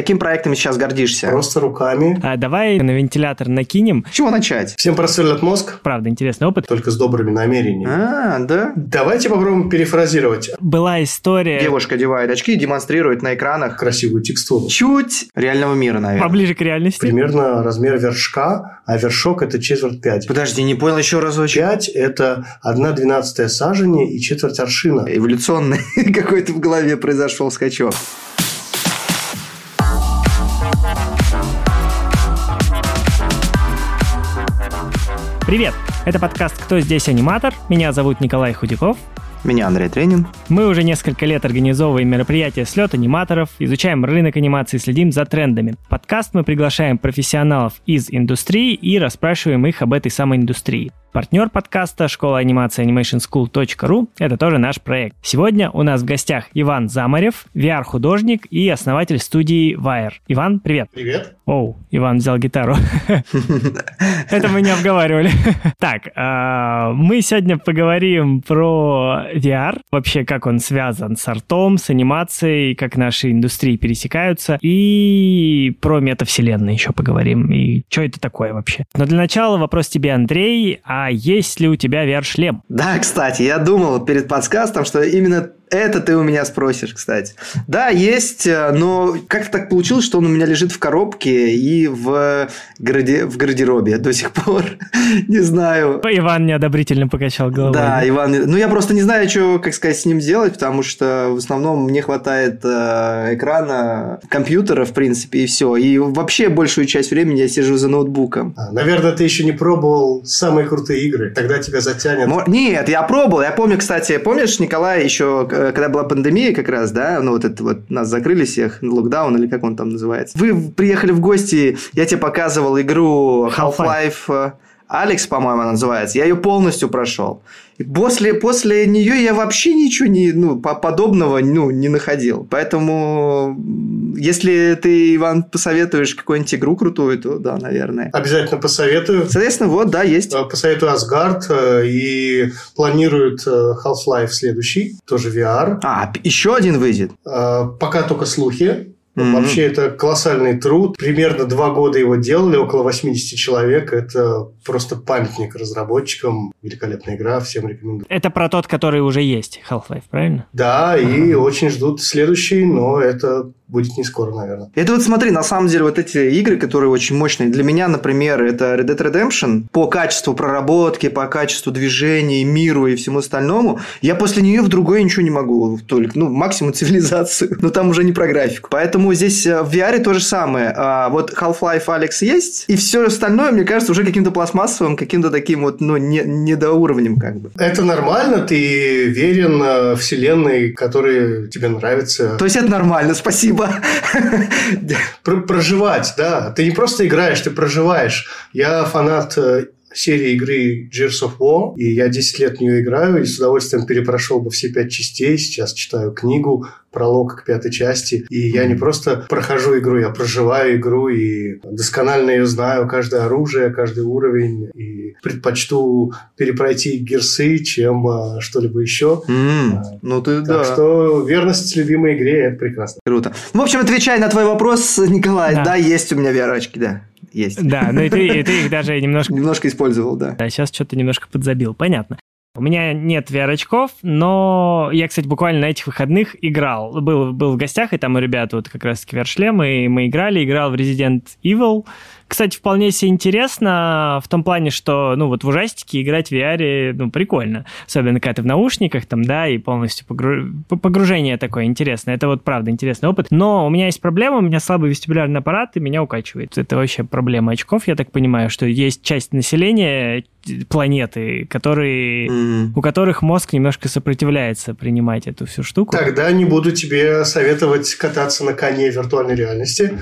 каким проектом сейчас гордишься? Просто руками. А, давай на вентилятор накинем. С чего начать? Всем просверлят мозг, Правда, интересный опыт. только с добрыми намерениями. А, да. Давайте попробуем перефразировать Была история Девушка одевает очки и демонстрирует на экранах красивую текстуру. чуть реального мира, наверное. поближе к реальности. Примерно размер вершка, а вершок это четверть пяди. Подожди, не понял еще разочек. Пять – это одна двенадцатая сажени и четверть аршина. Эволюционный какой-то в голове произошел скачок. Привет! Это подкаст «Кто здесь аниматор?». Меня зовут Николай Худяков. Меня Андрей Тренин. Мы уже несколько лет организовываем мероприятия слет аниматоров, изучаем рынок анимации, следим за трендами. В подкаст мы приглашаем профессионалов из индустрии и расспрашиваем их об этой самой индустрии. Партнер подкаста школа анимации animationschool.ru – это тоже наш проект. Сегодня у нас в гостях Иван Замарев, VR-художник и основатель студии Wire. Иван, привет. Привет. Оу, Иван взял гитару. Это мы не обговаривали. Так, а, мы сегодня поговорим про VR, вообще как он связан с артом, с анимацией, как наши индустрии пересекаются, и про метавселенную еще поговорим, и что это такое вообще. Но для начала вопрос тебе, Андрей, а есть ли у тебя VR-шлем? Да, кстати, я думал перед подкастом, что именно это ты у меня спросишь, кстати. Да, есть, э, но как-то так получилось, что он у меня лежит в коробке и в, граде... в гардеробе до сих пор. не знаю. Иван неодобрительно покачал головой. Да, Иван. Ну, я просто не знаю, что, как сказать, с ним делать, потому что в основном мне хватает э, экрана, компьютера, в принципе, и все. И вообще большую часть времени я сижу за ноутбуком. А, Наверное, ты еще не пробовал самые крутые игры. Тогда тебя затянет. Мо- Нет, я пробовал. Я помню, кстати, помнишь, Николай, еще э, когда была пандемия как раз, да, ну вот это вот нас закрыли всех, локдаун или как он там называется. Вы приехали в гости, я тебе показывал игру Half-Life э, Алекс, по-моему, она называется. Я ее полностью прошел. И после, после нее я вообще ничего не, ну, по- подобного ну, не находил. Поэтому, если ты, Иван, посоветуешь какую-нибудь игру крутую, то да, наверное. Обязательно посоветую. Соответственно, вот, да, есть. Э, Посоветую Асгард э, и планируют э, Half-Life следующий, тоже VR. А, еще один выйдет. Пока только слухи. Мгм. Вообще это колоссальный труд. Примерно два года его делали, около 80 человек. Это просто памятник разработчикам. Великолепная игра, всем рекомендую. Это про тот, который уже есть, Half-Life, правильно? Да, и очень ждут следующий, но это будет не скоро, наверное. Это вот смотри, на самом деле вот эти игры, которые очень мощные, для меня, например, это Red Dead Redemption, по качеству проработки, по качеству движений, миру и всему остальному, я после нее в другое ничего не могу, только, ну, максимум цивилизацию, но там уже не про графику. Поэтому здесь э, в VR то же самое. А, вот Half-Life Alex есть, и все остальное, мне кажется, уже каким-то пластмассовым, каким-то таким вот, ну, не, недоуровнем как бы. Это нормально, ты верен э, вселенной, которая тебе нравится. То есть это нормально, спасибо. Про- проживать, да. Ты не просто играешь, ты проживаешь. Я фанат э, серии игры Gears of War, и я 10 лет в нее играю, и с удовольствием перепрошел бы все пять частей. Сейчас читаю книгу, пролог к пятой части, и я не просто прохожу игру, я проживаю игру, и досконально ее знаю, каждое оружие, каждый уровень, и предпочту перепройти гирсы, чем э, что-либо еще. М, Ну ты, Так да. что верность любимой игре – это прекрасно. Круто. Ну, в общем, отвечая на твой вопрос, Николай, да, Да. есть у меня VR-очки, да, есть. Да, ну и ты, и ты их даже немножко Немножко использовал, да. А сейчас что-то немножко подзабил, понятно. У меня нет VR-очков, но я, кстати, буквально на этих выходных играл. Был, был в гостях, и там у ребят вот как раз-таки VR-шлем, и мы играли, играл в Resident Evil. Кстати, вполне себе интересно в том плане, что, ну, вот в ужастике играть в VR, ну, прикольно. Особенно, когда ты в наушниках там, да, и полностью погру- п- погружение такое интересное. Это вот, правда, интересный опыт. Но у меня есть проблема, у меня слабый вестибулярный аппарат, и меня укачивает. Это вообще проблема очков, я так понимаю, что есть часть населения э, планеты, которые, М. у которых мозг немножко сопротивляется принимать эту всю штуку. Тогда не буду тебе советовать кататься на коне виртуальной реальности.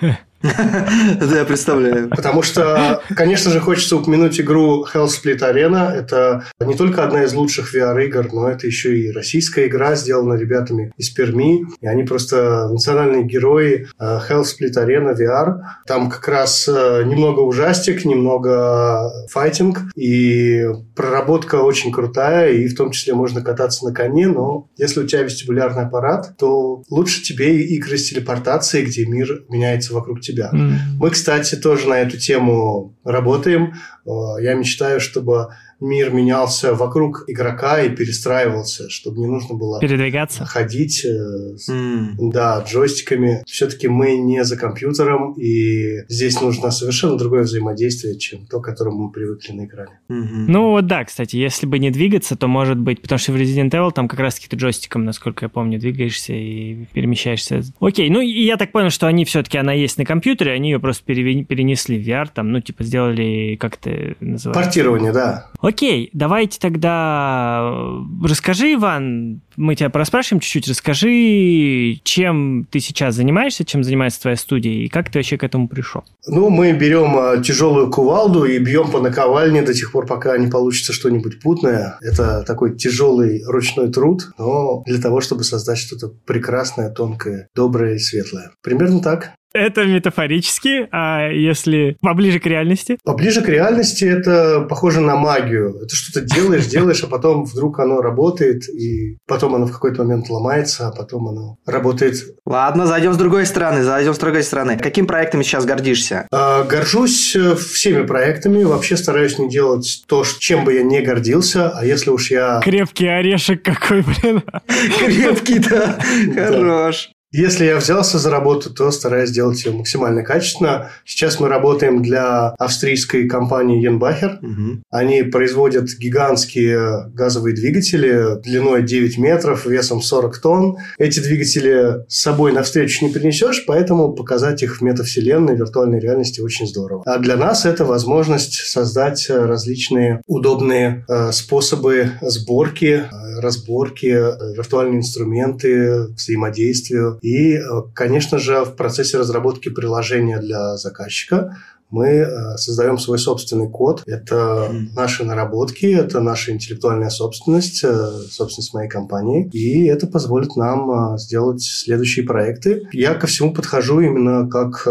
Да, я представляю. Потому что, конечно же, хочется упомянуть игру Hell Split Arena. Это не только одна из лучших VR-игр, но это еще и российская игра, сделана ребятами из Перми. И они просто национальные герои э, Hell Split Arena VR. Там как раз э, немного ужастик, немного файтинг. И проработка очень крутая. И в том числе можно кататься на коне. Но если у тебя вестибулярный аппарат, то лучше тебе игры с телепортацией, где мир меняется вокруг тебя. Mm. Мы, кстати, тоже на эту тему работаем. Э, я мечтаю, чтобы мир менялся вокруг игрока и перестраивался, чтобы не нужно было передвигаться, ходить, mm. да, джойстиками. Все-таки мы не за компьютером, и здесь нужно совершенно другое взаимодействие, чем то, к которому мы привыкли на экране. Mm-hmm. Ну вот да, кстати, если бы не двигаться, то может быть, потому что в Resident Evil там как раз-таки ты джойстиком, насколько я помню, двигаешься и перемещаешься. Окей, ну и я так понял, что они все-таки, она есть на компьютере, они ее просто перенесли в VR, там, ну типа сделали, как это называется? Портирование, да. Окей, давайте тогда э, расскажи, Иван, мы тебя проспрашиваем чуть-чуть, расскажи, чем ты сейчас занимаешься, чем занимается твоя студия, и как ты вообще к этому пришел? Ну, мы берем э, тяжелую кувалду и бьем по наковальне до тех пор, пока не получится что-нибудь путное. Это такой тяжелый ручной труд, но для того, чтобы создать что-то прекрасное, тонкое, доброе и светлое. Примерно так. Это метафорически, а если поближе к реальности? Поближе к реальности это похоже на магию. Это что-то делаешь, делаешь, а потом вдруг оно работает, и потом оно в какой-то момент ломается, а потом оно работает. Ладно, зайдем с другой стороны, зайдем с другой стороны. Каким проектами сейчас гордишься? А, горжусь э, всеми проектами. Вообще стараюсь не делать то, чем бы я не гордился, а если уж я... Крепкий орешек какой, блин. Крепкий, да. Хорош. Если я взялся за работу, то стараюсь сделать ее максимально качественно. Сейчас мы работаем для австрийской компании Янбахер. Угу. Они производят гигантские газовые двигатели длиной 9 метров, весом 40 тонн. Эти двигатели с собой навстречу не принесешь, поэтому показать их в метавселенной, виртуальной реальности очень здорово. А для нас это возможность создать различные удобные э, способы сборки, э, разборки, э, виртуальные инструменты, взаимодействия и, э, конечно же, в процессе разработки приложения для заказчика мы э, создаем свой собственный код. Это наши наработки, это наша интеллектуальная собственность, э, собственность моей компании. И это позволит нам сделать следующие проекты. Я ко всему подхожу именно как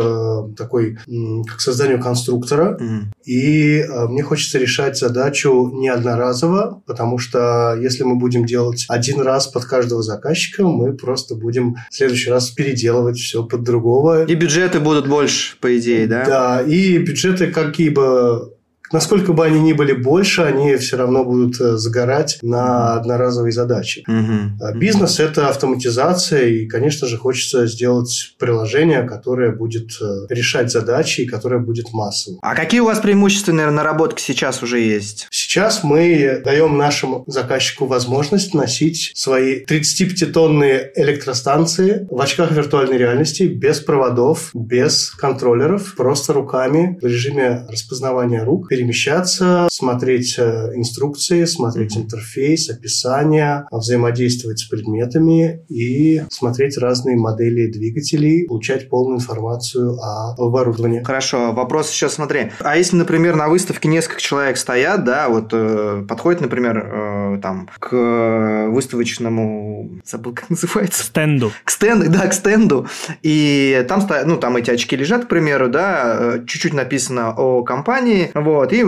такой, как созданию конструктора. Mm. И мне хочется решать задачу не одноразово, потому что если мы будем делать один раз под каждого заказчика, мы просто будем в следующий раз переделывать все под другого. И бюджеты будут больше, по идее, да? Да, и бюджеты какие бы насколько бы они ни были больше, они все равно будут э, загорать на одноразовые задачи. Угу. Бизнес – это автоматизация, и, конечно же, хочется сделать приложение, которое будет э, решать задачи и которое будет массовым. А какие у вас преимущественные наработки сейчас уже есть? Сейчас мы даем нашему заказчику возможность носить свои 35-тонные электростанции в очках виртуальной реальности без проводов, без контроллеров, просто руками в режиме распознавания рук перемещаться, смотреть э, инструкции, смотреть интерфейс, описание, взаимодействовать с предметами и смотреть разные модели двигателей, получать полную информацию о оборудовании. Хорошо, вопрос сейчас смотри. А если, например, на выставке несколько человек стоят, да, вот э, подходит, например, э, там к выставочному, забыл, как называется? Стенду. К стенду, да, к стенду. И там, ну, там эти очки лежат, к примеру, да, э, чуть-чуть написано о компании, вот, и,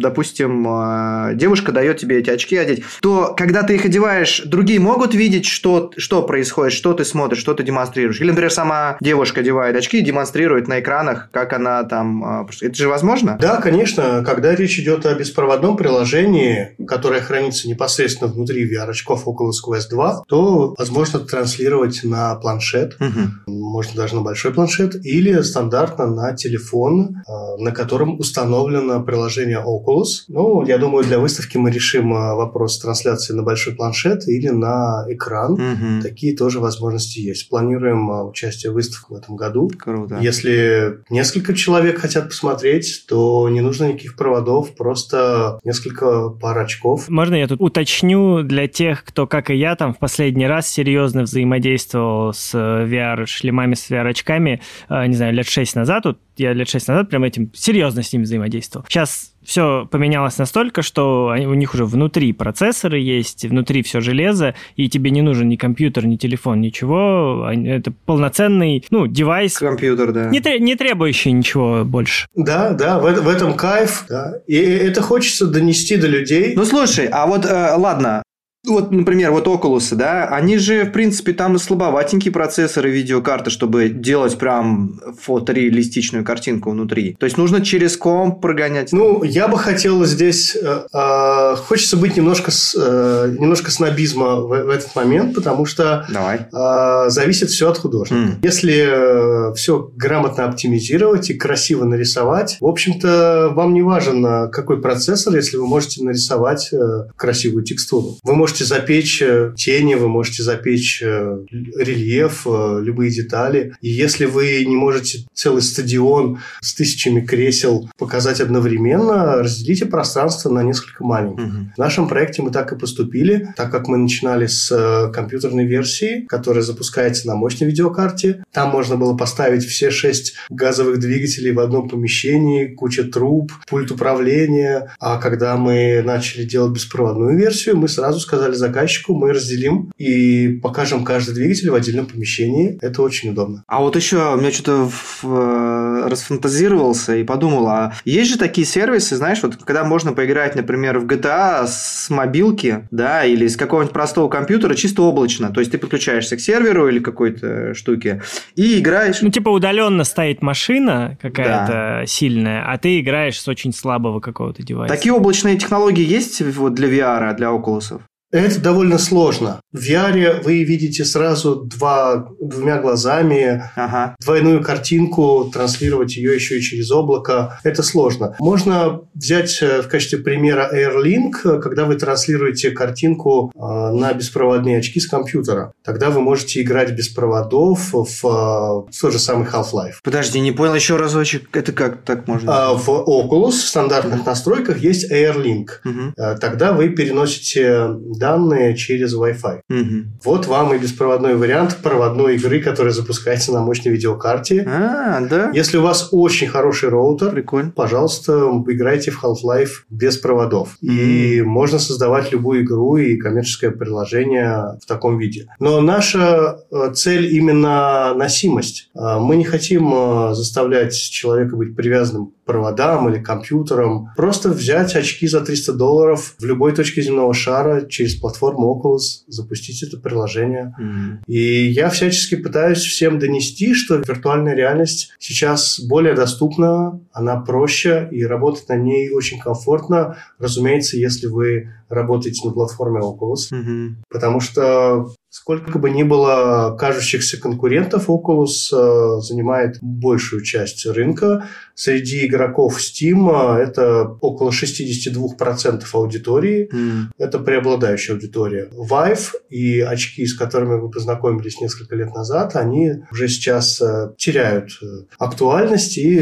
допустим, девушка дает тебе эти очки одеть, то когда ты их одеваешь, другие могут видеть, что, что происходит, что ты смотришь, что ты демонстрируешь. Или, например, сама девушка одевает очки и демонстрирует на экранах, как она там... Это же возможно? Да, конечно. Когда речь идет о беспроводном приложении, которое хранится непосредственно внутри VR-очков Oculus Quest 2, то возможно транслировать на планшет, угу. можно даже на большой планшет, или стандартно на телефон, а, на котором установлено приложение Oculus. Ну, я думаю, для выставки мы решим а, вопрос трансляции на большой планшет или на экран. Угу. Такие тоже возможности есть. Планируем а, участие в выставке в этом году. Круто. Если несколько человек хотят посмотреть, то не нужно никаких проводов, просто несколько пар очков. Можно я тут уточню для тех, кто, как и я, там в последний раз серьезно взаимодействовал с VR-шлемами, с VR-очками, не знаю, лет шесть назад. Вот я лет шесть назад прям этим серьезно с ними взаимодействовал. Сейчас все поменялось настолько, что у них уже внутри процессоры есть, внутри все железо, и тебе не нужен ни компьютер, ни телефон, ничего. Это полноценный, ну, девайс. Компьютер, да. Не, не требующий ничего больше. Да, да, в, в этом кайф. Да. И это хочется донести до людей. Ну, слушай, а вот, э, ладно, вот, например, вот Oculus, да, они же, в принципе, там слабоватенькие процессоры видеокарты, чтобы делать прям фотореалистичную картинку внутри. То есть, нужно через комп прогонять. Ну, я бы хотел здесь... Э, э, хочется быть немножко, с, э, немножко снобизма в, в этот момент, потому что Давай. Э, зависит все от художника. Mm. Если э, все грамотно оптимизировать и красиво нарисовать, в общем-то, вам не важен какой процессор, если вы можете нарисовать э, красивую текстуру. Вы можете можете запечь э, тени, вы можете запечь э, рельеф, э, любые детали. И если вы не можете целый стадион с тысячами кресел показать одновременно, разделите пространство на несколько маленьких. Угу. В нашем проекте мы так и поступили, так как мы начинали с компьютерной версии, которая запускается на мощной видеокарте. Там можно было поставить все шесть газовых двигателей в одном помещении, куча труб, пульт управления. А когда мы начали делать беспроводную версию, мы сразу сказали, сказали заказчику, мы разделим и покажем каждый двигатель в отдельном помещении. Это очень удобно. А вот еще у меня что-то в... расфантазировался и подумал, а есть же такие сервисы, знаешь, вот когда можно поиграть, например, в GTA с мобилки, да, или с какого-нибудь простого компьютера чисто облачно. То есть ты подключаешься к серверу или какой-то штуке и играешь. Ну, типа удаленно стоит машина какая-то да. сильная, а ты играешь с очень слабого какого-то девайса. Такие облачные технологии есть вот для VR, для Oculus? Это довольно сложно. В VR вы видите сразу два, двумя глазами ага. двойную картинку, транслировать ее еще и через облако. Это сложно. Можно взять э, в качестве примера AirLink, когда вы транслируете картинку э, на беспроводные очки с компьютера. Тогда вы можете играть без проводов в, в тот же самый Half-Life. Подожди, не понял еще разочек. Это как так можно? А, в Oculus в стандартных настройках есть AirLink. Угу. Тогда вы переносите данные через Wi-Fi. Угу. Вот вам и беспроводной вариант проводной игры, которая запускается на мощной видеокарте. А, да? Если у вас очень хороший роутер, Прикольно. пожалуйста, играйте в Half-Life без проводов. Mm. И можно создавать любую игру и коммерческое приложение в таком виде. Но наша э, цель именно носимость. Э, мы не хотим э, заставлять человека быть привязанным проводам или компьютерам. Просто взять очки за 300 долларов в любой точке земного шара через платформу Oculus запустить это приложение. Mm-hmm. И я всячески пытаюсь всем донести, что виртуальная реальность сейчас более доступна, она проще, и работать на ней очень комфортно. Разумеется, если вы работаете на платформе Oculus. Mm-hmm. Потому что сколько бы ни было кажущихся конкурентов, Oculus э, занимает большую часть рынка. Среди игроков Steam э, это около 62% аудитории. Mm. Это преобладающая аудитория. Vive и очки, с которыми вы познакомились несколько лет назад, они уже сейчас э, теряют актуальность и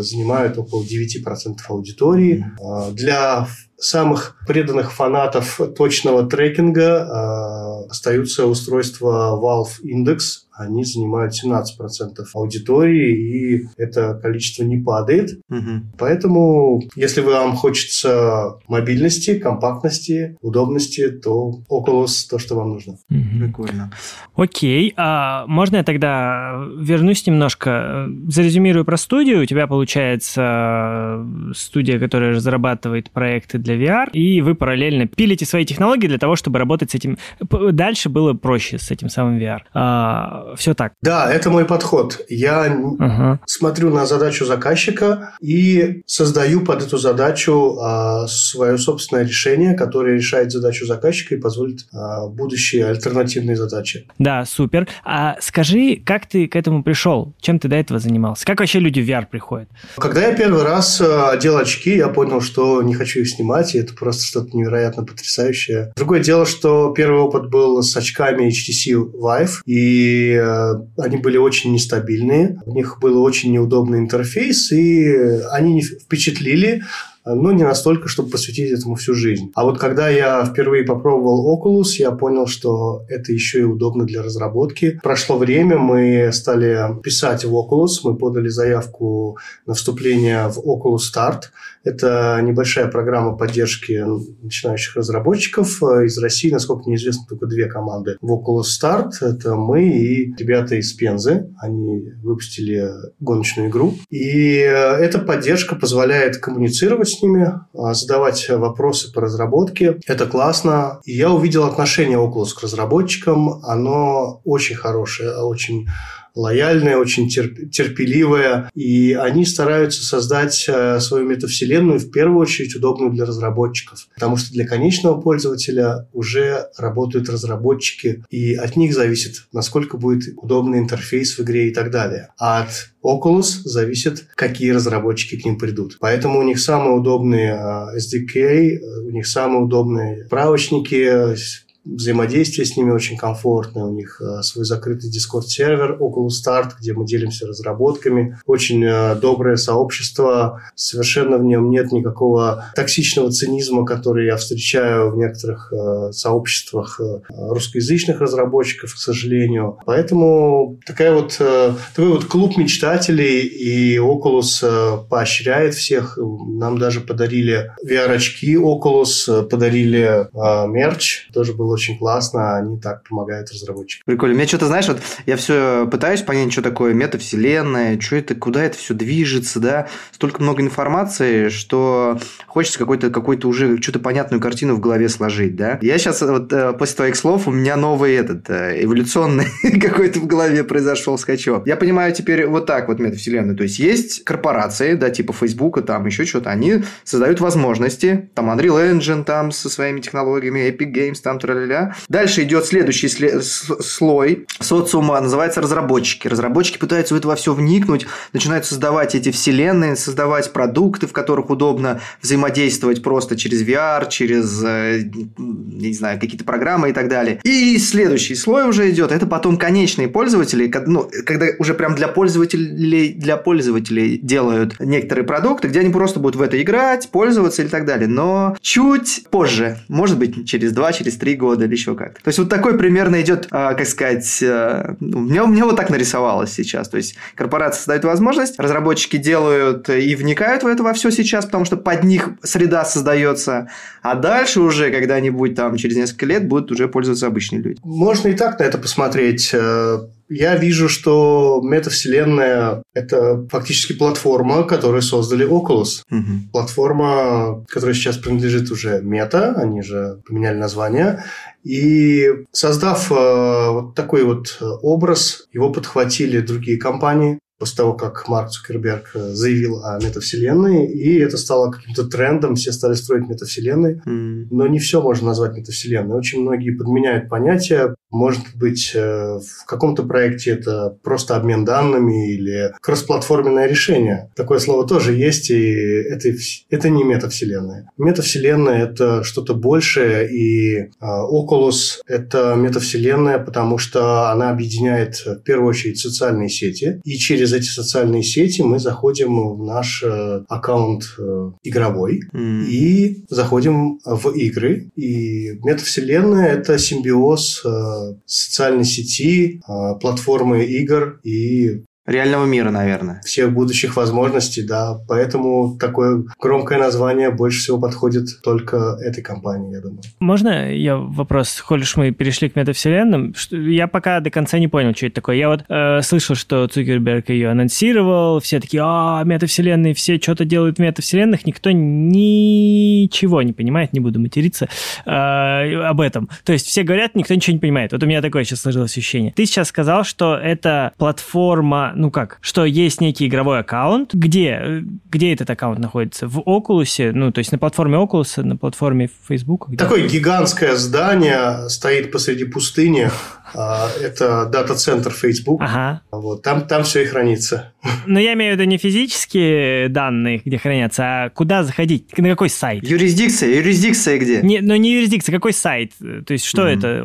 занимают около 9% аудитории. Mm. Для самых преданных фанатов точного трекинга э, остаются устройства Valve Index, они занимают 17% аудитории, и это количество не падает. Угу. Поэтому, если вам хочется мобильности, компактности, удобности, то Oculus то, что вам нужно. Угу. Прикольно. Окей, а можно я тогда вернусь немножко, зарезюмирую про студию. У тебя получается студия, которая разрабатывает проекты для VR, и вы параллельно пилите свои технологии для того, чтобы работать с этим. Дальше было проще с этим самым VR. Все так. Да, это мой подход. Я uh-huh. смотрю на задачу заказчика и создаю под эту задачу а, свое собственное решение, которое решает задачу заказчика и позволит а, будущие альтернативные задачи. Да, супер. А скажи, как ты к этому пришел? Чем ты до этого занимался? Как вообще люди в VR приходят? Когда я первый раз а, одел очки, я понял, что не хочу их снимать, и это просто что-то невероятно потрясающее. Другое дело, что первый опыт был с очками HTC Vive, и Э, они были очень нестабильные, у них был очень неудобный интерфейс, и они не впечатлили. но не настолько, чтобы посвятить этому всю жизнь. А вот когда я впервые попробовал Oculus, я понял, что это еще и удобно для разработки. Прошло время, мы стали писать в Oculus, мы подали заявку на вступление в Oculus Start. Это небольшая программа поддержки начинающих разработчиков. Из России, насколько мне известно, только две команды. Oculus Start это мы и ребята из Пензы. Они выпустили гоночную игру. И эта поддержка позволяет коммуницировать с ними, а, задавать вопросы по разработке. Это классно. И я увидел отношение Oculus к разработчикам. Оно очень хорошее, очень лояльная, очень терп- терпеливая, и они стараются создать э, свою метавселенную в первую очередь удобную для разработчиков, потому что для конечного пользователя уже работают разработчики, и от них зависит, насколько будет удобный интерфейс в игре и так далее. А от Oculus зависит, какие разработчики к ним придут. Поэтому у них самые удобные э, SDK, у них самые удобные справочники, взаимодействие с ними очень комфортное. У них э, свой закрытый Discord-сервер около старт, где мы делимся разработками. Очень э, доброе сообщество. Совершенно в нем нет никакого токсичного цинизма, который я встречаю в некоторых э, сообществах русскоязычных разработчиков, к сожалению. Поэтому такая вот, такой вот клуб мечтателей, и Oculus поощряет всех. Нам даже подарили VR-очки Oculus, подарили мерч. Тоже было очень классно, они так помогают разработчикам. Прикольно. Мне что-то, знаешь, вот я все пытаюсь понять, что такое метавселенная, что это, куда это все движется, да, столько много информации, что хочется какой-то какой уже что-то понятную картину в голове сложить, да. Я сейчас, вот э, после твоих слов, у меня новый этот, э, эволюционный какой-то в голове произошел скачок. Я понимаю теперь вот так вот метавселенную, то есть есть корпорации, да, типа Фейсбука, там еще что-то, они создают возможности, там Unreal Engine там со своими технологиями, Epic Games там, тролля ля Дальше идет следующий слой социума, называется разработчики. Разработчики пытаются в это во все вникнуть, начинают создавать эти вселенные, создавать продукты, в которых удобно взаимодействовать просто через VR, через, э, не знаю, какие-то программы и так далее. И следующий слой уже идет, это потом конечные пользователи, ну, когда уже прям для пользователей, для пользователей делают некоторые продукты, где они просто будут в это играть, пользоваться и так далее. Но чуть позже, может быть, через 2, через 3 года года или еще как-то. То есть вот такой примерно идет, а, как сказать, а, ну, мне, мне вот так нарисовалось сейчас. То есть корпорации создают возможность, разработчики делают и вникают в это во все сейчас, потому что под них среда создается, а дальше уже когда-нибудь там через несколько лет будут уже пользоваться обычные люди. Можно и так на это посмотреть. Э, я вижу, что метавселенная – это фактически платформа, которую создали Oculus. Угу. Платформа, которая сейчас принадлежит уже Meta, они же поменяли название. И создав э, вот такой вот образ, его подхватили другие компании после того, как Марк Цукерберг э, заявил о метавселенной, и это стало каким-то трендом, все стали строить метавселенные. Mm. Но не все можно назвать метавселенной. Очень многие подменяют понятия, может быть, э, в каком-то проекте это просто обмен данными или кроссплатформенное решение. Такое слово тоже есть, и это, это не метавселенная. Метавселенная – это что-то большее, и а, Oculus – это метавселенная, потому что она объединяет в первую очередь социальные сети, и через эти социальные сети мы заходим в наш э, аккаунт э, игровой mm. и заходим в игры. И метавселенная – это симбиоз социальной сети, а, платформы игр и Реального мира, наверное. Всех будущих возможностей, да. Поэтому такое громкое название больше всего подходит только этой компании, я думаю. Можно я вопрос, коль мы перешли к метавселенным? Я пока до конца не понял, что это такое. Я вот э, слышал, что Цукерберг ее анонсировал, все такие, а, метавселенные, все что-то делают в метавселенных, никто ничего не понимает, не буду материться э, об этом. То есть все говорят, никто ничего не понимает. Вот у меня такое сейчас сложилось ощущение. Ты сейчас сказал, что это платформа ну как, что есть некий игровой аккаунт, где, где этот аккаунт находится? В Oculus, ну, то есть на платформе Oculus, на платформе Facebook? Где? Такое гигантское здание стоит посреди пустыни, а, это дата-центр Facebook. Ага. Вот, там, там все и хранится. Но я имею в виду не физические данные, где хранятся, а куда заходить, на какой сайт? Юрисдикция, юрисдикция где? Не, но не юрисдикция, какой сайт? То есть что mm-hmm. это?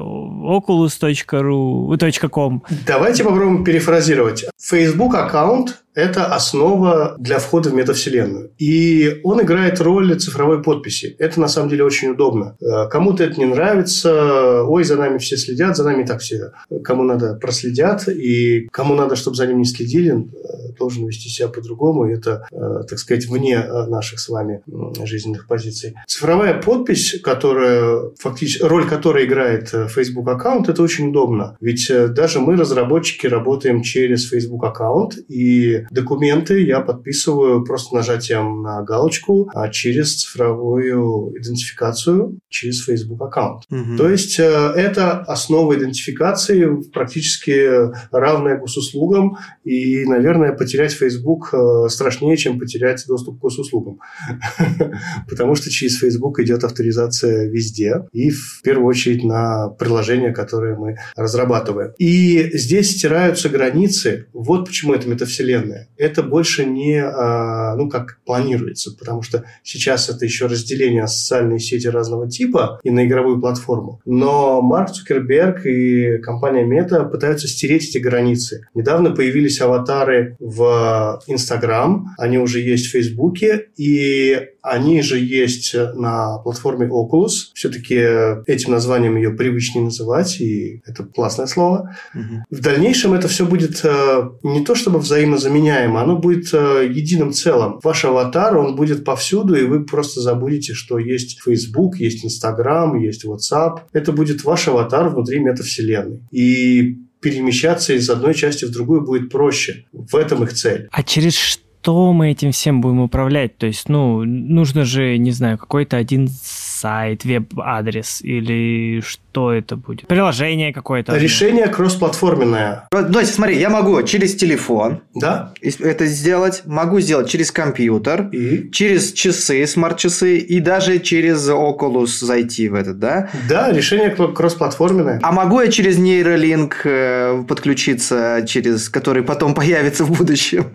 oculus.ru, .com? Давайте попробуем перефразировать. Facebook аккаунт это основа для входа в метавселенную. И он играет роль цифровой подписи. Это на самом деле очень удобно. Э, кому-то это не нравится, ой, за нами все следят, за нами так все. Кому надо, проследят, и кому надо, чтобы за ним не следили, э, должен вести себя по-другому. Это, э, так сказать, вне наших с вами жизненных позиций. Цифровая подпись, которая фактически, роль которой играет Facebook аккаунт, это очень удобно. Ведь даже мы, разработчики, работаем через Facebook аккаунт, и документы я подписываю просто нажатием на галочку а через цифровую идентификацию через Facebook аккаунт. Угу. То есть э, это основа идентификации практически равная госуслугам, и, наверное, потерять Facebook э, страшнее, чем потерять доступ к госуслугам. Потому что через Facebook идет авторизация везде, и в первую очередь на приложения, которые мы разрабатываем. И здесь стираются границы. Вот почему это метавселенная. Это больше не, а, ну, как планируется, потому что сейчас это еще разделение социальные сети разного типа и на игровую платформу. Но Марк Цукерберг и компания Мета пытаются стереть эти границы. Недавно появились аватары в Инстаграм, они уже есть в Фейсбуке, и они же есть на платформе Oculus. Все-таки этим названием ее привычнее называть, и это классное слово. Угу. В дальнейшем это все будет э, не то чтобы взаимозаменяемо, оно будет э, единым целым. Ваш аватар, он будет повсюду, и вы просто забудете, что есть Facebook, есть Instagram, есть WhatsApp. Это будет ваш аватар внутри метавселенной. И перемещаться из одной части в другую будет проще. В этом их цель. А через что? Что мы этим всем будем управлять? То есть, ну, нужно же, не знаю, какой-то один сайт, веб-адрес или что это будет? Приложение какое-то? Решение кроссплатформенное. Давайте, смотри, я могу через телефон да? это сделать, могу сделать через компьютер, и? через часы, смарт-часы и даже через Oculus зайти в этот, да? Да, решение кроссплатформенное. А могу я через нейролинк э, подключиться, через который потом появится в будущем?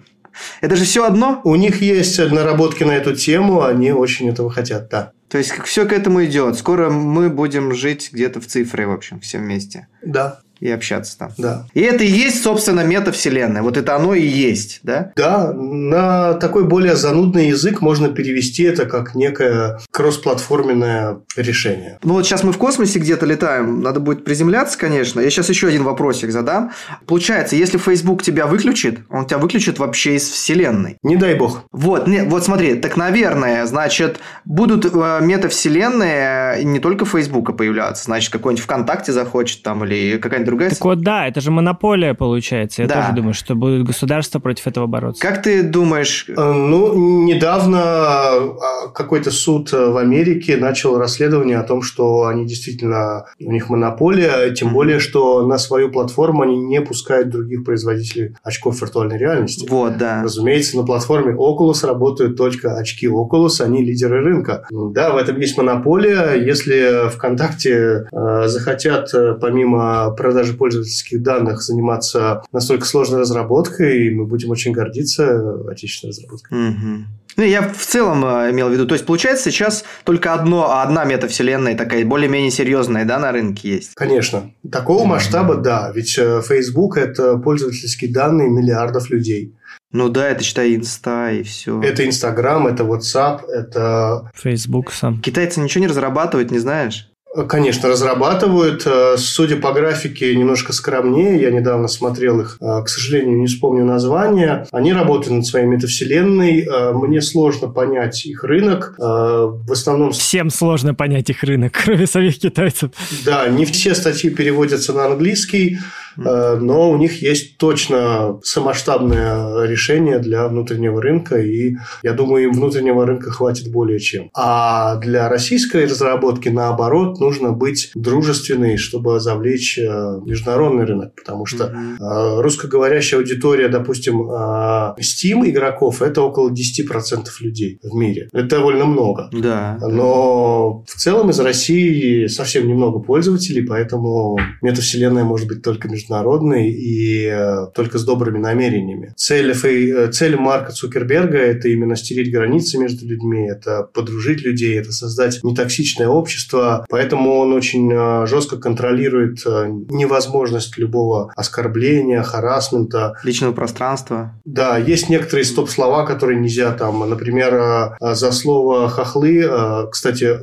Это же все одно? У них есть наработки на эту тему, они очень этого хотят, да. То есть все к этому идет. Скоро мы будем жить где-то в цифре, в общем, все вместе. Да и общаться там. Да. И это и есть, собственно, метавселенная. Вот это оно и есть, да? Да, на такой более занудный язык можно перевести это как некое кроссплатформенное решение. Ну вот сейчас мы в космосе где-то летаем, надо будет приземляться, конечно. Я сейчас еще один вопросик задам. Получается, если Facebook тебя выключит, он тебя выключит вообще из вселенной. Не дай бог. Вот, не, вот смотри, так наверное, значит, будут э, метавселенные не только Фейсбука появляться, значит, какой-нибудь ВКонтакте захочет там или какая-нибудь другая... Так вот, да, это же монополия получается. Я да. тоже думаю, что будет государство против этого бороться. Как ты думаешь? Э, ну, недавно а, какой-то суд в Америке начал расследование о том, что они действительно, у них монополия, тем более, что на свою платформу они не пускают других производителей очков виртуальной реальности. Вот, да. Разумеется, на платформе Oculus работают только очки Oculus, они лидеры рынка. Да, в этом есть монополия. Если ВКонтакте э, захотят, э, помимо продажи пользовательских данных заниматься настолько сложной разработкой, мы будем очень гордиться отечественной разработкой. Угу. Ну, я в целом э, имел в виду, то есть получается сейчас только одно, одна метавселенная такая более-менее серьезная, да, на рынке есть? Конечно. Такого масштаба, да. Ведь э, Facebook – это пользовательские данные миллиардов людей. Ну да, это считай инста и все. Это Инстаграм, это WhatsApp, это... Facebook сам. Китайцы ничего не разрабатывают, не знаешь? Конечно, разрабатывают. Э, судя по графике, немножко скромнее. Я недавно смотрел их. Э, к сожалению, не вспомню название. Они работают над своей метавселенной. Э, мне сложно понять их рынок. В основном... Всем сложно понять их рынок, кроме самих китайцев. Да, не все статьи переводятся на английский. Э, но у них есть точно самоштабное решение для внутреннего рынка, и я думаю, им внутреннего рынка хватит более чем. А для российской разработки, наоборот, нужно быть дружественной, чтобы завлечь э, международный рынок, потому что mm-hmm. русскоговорящая аудитория, допустим, Steam игроков – это около 10% людей в мире. Это довольно много. Да. Но в целом из России совсем немного пользователей, поэтому метавселенная может быть только между международный и э, только с добрыми намерениями. Цель, э, цель Марка Цукерберга – это именно стереть границы между людьми, это подружить людей, это создать нетоксичное общество. Поэтому он очень э, жестко контролирует невозможность любого оскорбления, харасмента. Личного пространства. Да, есть некоторые стоп-слова, которые нельзя там, например, за слово «хохлы», кстати,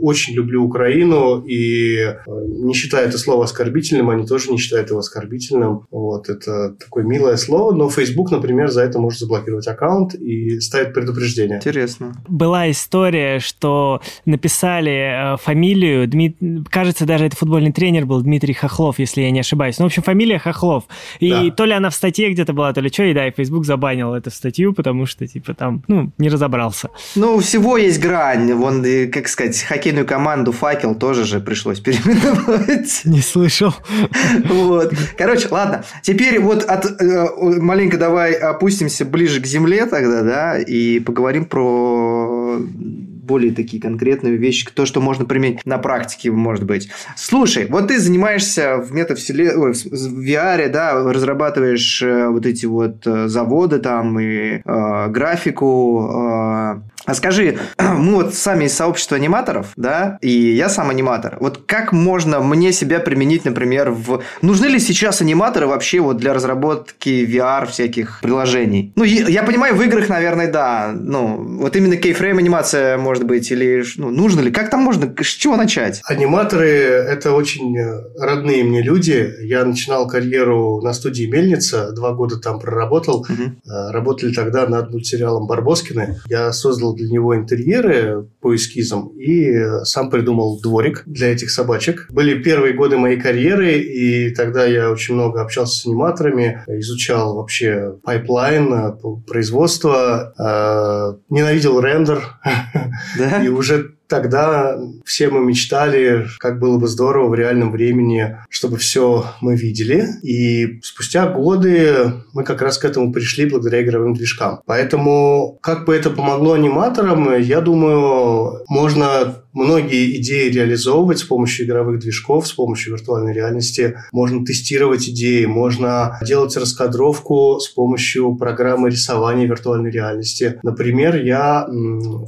очень люблю Украину и не считаю это слово оскорбительным, они тоже не считают его оскорбительным. Вот, это такое милое слово, но Facebook, например, за это может заблокировать аккаунт и ставит предупреждение. Интересно. Была история, что написали э, фамилию, Дмит... кажется, даже это футбольный тренер был Дмитрий Хохлов, если я не ошибаюсь. Ну, в общем, фамилия Хохлов. И да. то ли она в статье где-то была, то ли что, и да, и Facebook забанил эту статью, потому что, типа, там, ну, не разобрался. Ну, всего есть грань. Вон, как сказать, хоккейную команду «Факел» тоже же пришлось переименовать. Не слышал. Вот. Короче, ладно. Теперь вот от, э, маленько давай опустимся ближе к земле тогда, да, и поговорим про более такие конкретные вещи, то, что можно применить на практике, может быть. Слушай, вот ты занимаешься в метавселенной, в VR, да, разрабатываешь э, вот эти вот э, заводы там и э, графику, э, а скажи, мы вот сами из сообщества аниматоров, да, и я сам аниматор. Вот как можно мне себя применить, например, в... Нужны ли сейчас аниматоры вообще вот для разработки VR всяких приложений? Ну, я понимаю, в играх, наверное, да. Ну, вот именно кейфрейм анимация, может быть, или ну, нужно ли? Как там можно? С чего начать? Аниматоры – это очень родные мне люди. Я начинал карьеру на студии «Мельница», два года там проработал. Угу. Работали тогда над мультсериалом «Барбоскины». Я создал для него интерьеры по эскизам и сам придумал дворик для этих собачек. Были первые годы моей карьеры, и тогда я очень много общался с аниматорами, изучал вообще pipeline э, производства, э, ненавидел рендер. И уже Тогда все мы мечтали, как было бы здорово в реальном времени, чтобы все мы видели. И спустя годы мы как раз к этому пришли благодаря игровым движкам. Поэтому, как бы это помогло аниматорам, я думаю, можно многие идеи реализовывать с помощью игровых движков, с помощью виртуальной реальности. Можно тестировать идеи, можно делать раскадровку с помощью программы рисования виртуальной реальности. Например, я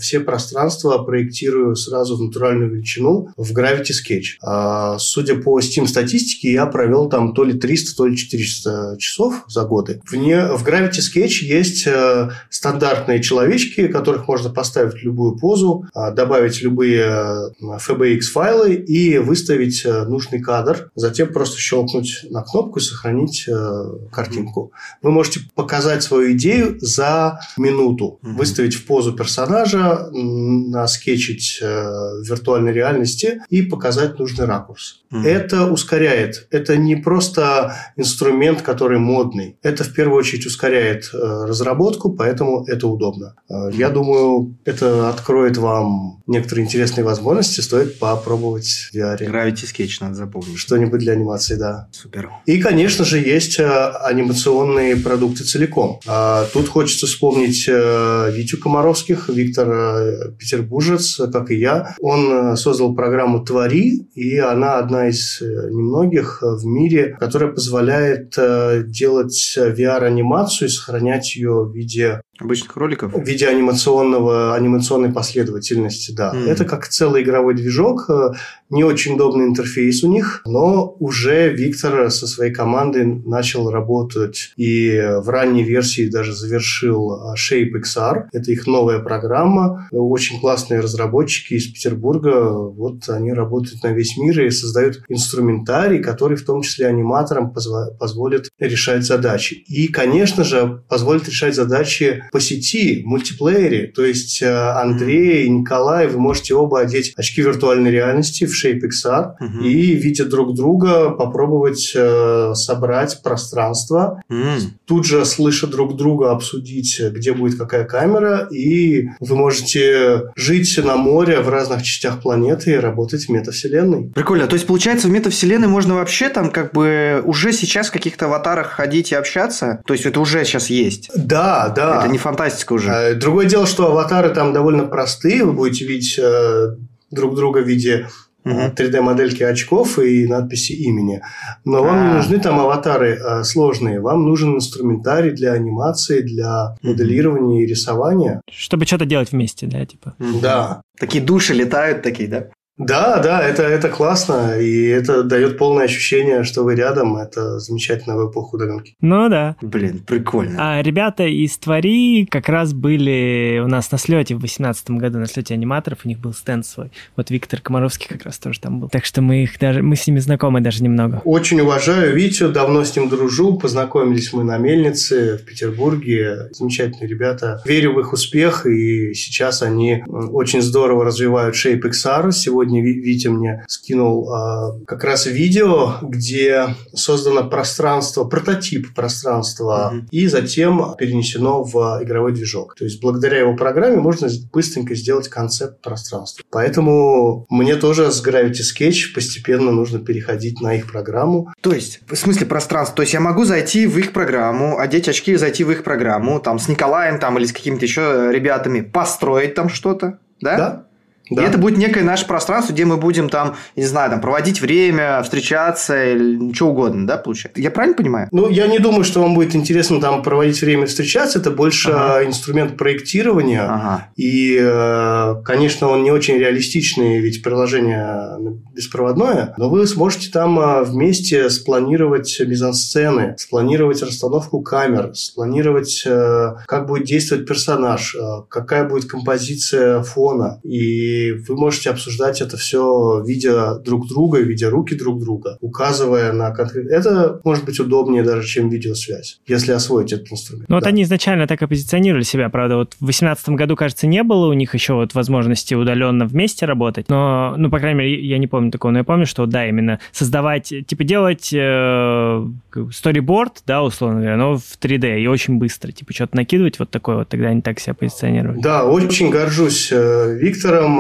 все пространства проектирую сразу в натуральную величину в Gravity Sketch. А, судя по Steam статистике, я провел там то ли 300, то ли 400 часов за годы. В Gravity Sketch есть э, стандартные человечки, которых можно поставить в любую позу, а, добавить любые FBX-файлы и выставить э, нужный кадр, затем просто щелкнуть на кнопку и сохранить э, картинку. Вы можете показать свою идею за минуту, выставить в позу персонажа, наскетчить э, в виртуальной реальности и показать нужный ракурс. Это ускоряет. Это не просто инструмент, который модный. Это в первую очередь ускоряет разработку, поэтому это удобно. Я думаю, это откроет вам некоторые интересные возможности, стоит попробовать VR. Gravity Sketch надо запомнить. Что-нибудь для анимации, да. Супер. И, конечно же, есть э, анимационные продукты целиком. А, тут хочется вспомнить э, Витю Комаровских, Виктор э, Петербуржец, как и я. Он создал программу «Твори», и она одна из немногих в мире, которая позволяет делать VR-анимацию и сохранять ее в виде Обычных роликов? В виде анимационного, анимационной последовательности, да. Mm. Это как целый игровой движок, э, не очень удобный интерфейс у них, но уже Виктор со своей командой начал работать и в ранней версии даже завершил э, Shape XR. Это их новая программа. Очень классные разработчики из Петербурга. Вот они работают на весь мир и создают инструментарий, который в том числе аниматорам позволит решать задачи. И, конечно же, позволит решать задачи по сети, мультиплеере. То есть э, Андрей и Николай, вы можете оба одеть очки виртуальной реальности в Shape XR угу. и, видя друг друга, попробовать э, собрать пространство. Mm. Тут же, слыша друг друга, обсудить, где будет какая камера, и вы можете жить на море в разных частях планеты и работать в метавселенной. Прикольно. То есть, получается, в метавселенной можно вообще там как бы уже сейчас в каких-то аватарах ходить и общаться? То есть, это уже сейчас есть? Да, да. Это не фантастика уже. Э, другое дело, что аватары там довольно простые. Вы будете видеть э, друг друга в виде 3D-модельки очков и надписи имени. Но вам не а. нужны там аватары а, сложные. Вам нужен инструментарий для анимации, для моделирования и рисования. Чтобы что-то делать вместе, да, типа? Да. Такие души летают такие, да? Да, да, это, это классно, и это дает полное ощущение, что вы рядом. Это замечательно в эпоху удаленки. Ну да. Блин, прикольно. А ребята из Твори как раз были у нас на слете в 2018 году, на слете аниматоров, у них был стенд свой. Вот Виктор Комаровский как раз тоже там был. Так что мы их даже, мы с ними знакомы даже немного. Очень уважаю Витю, давно с ним дружу, познакомились мы на мельнице в Петербурге. Замечательные ребята. Верю в их успех, и сейчас они очень здорово развивают Shape XR. Сегодня сегодня Витя мне скинул а, как раз видео, где создано пространство, прототип пространства, mm-hmm. и затем перенесено в игровой движок. То есть благодаря его программе можно быстренько сделать концепт пространства. Поэтому мне тоже с Gravity Sketch постепенно нужно переходить на их программу. То есть, в смысле пространства? То есть я могу зайти в их программу, одеть очки и зайти в их программу, там с Николаем там или с какими-то еще ребятами, построить там что-то, да? Да. Да. И это будет некое наше пространство, где мы будем там, не знаю, там проводить время, встречаться или что угодно, да, получается. Я правильно понимаю? Ну, я не думаю, что вам будет интересно там проводить время, встречаться. Это больше ага. инструмент проектирования. Ага. И, э, конечно, он не очень реалистичный, ведь приложение беспроводное, но вы сможете там э, вместе спланировать мизансцены, спланировать расстановку камер, спланировать, э, как будет действовать персонаж, какая будет композиция фона. И вы можете обсуждать это все, видя друг друга, видя руки друг друга, указывая на конкретно. Это может быть удобнее даже, чем видеосвязь, если освоить этот инструмент. Ну, вот да. они изначально так и позиционировали себя, правда. Вот в 2018 году, кажется, не было у них еще вот возможности удаленно вместе работать, но, ну, по крайней мере, я не помню такого, но я помню, что, да, именно создавать, типа делать э, да, условно говоря, но в 3D и очень быстро, типа что-то накидывать вот такое вот, тогда они так себя позиционировали. Да, очень горжусь э,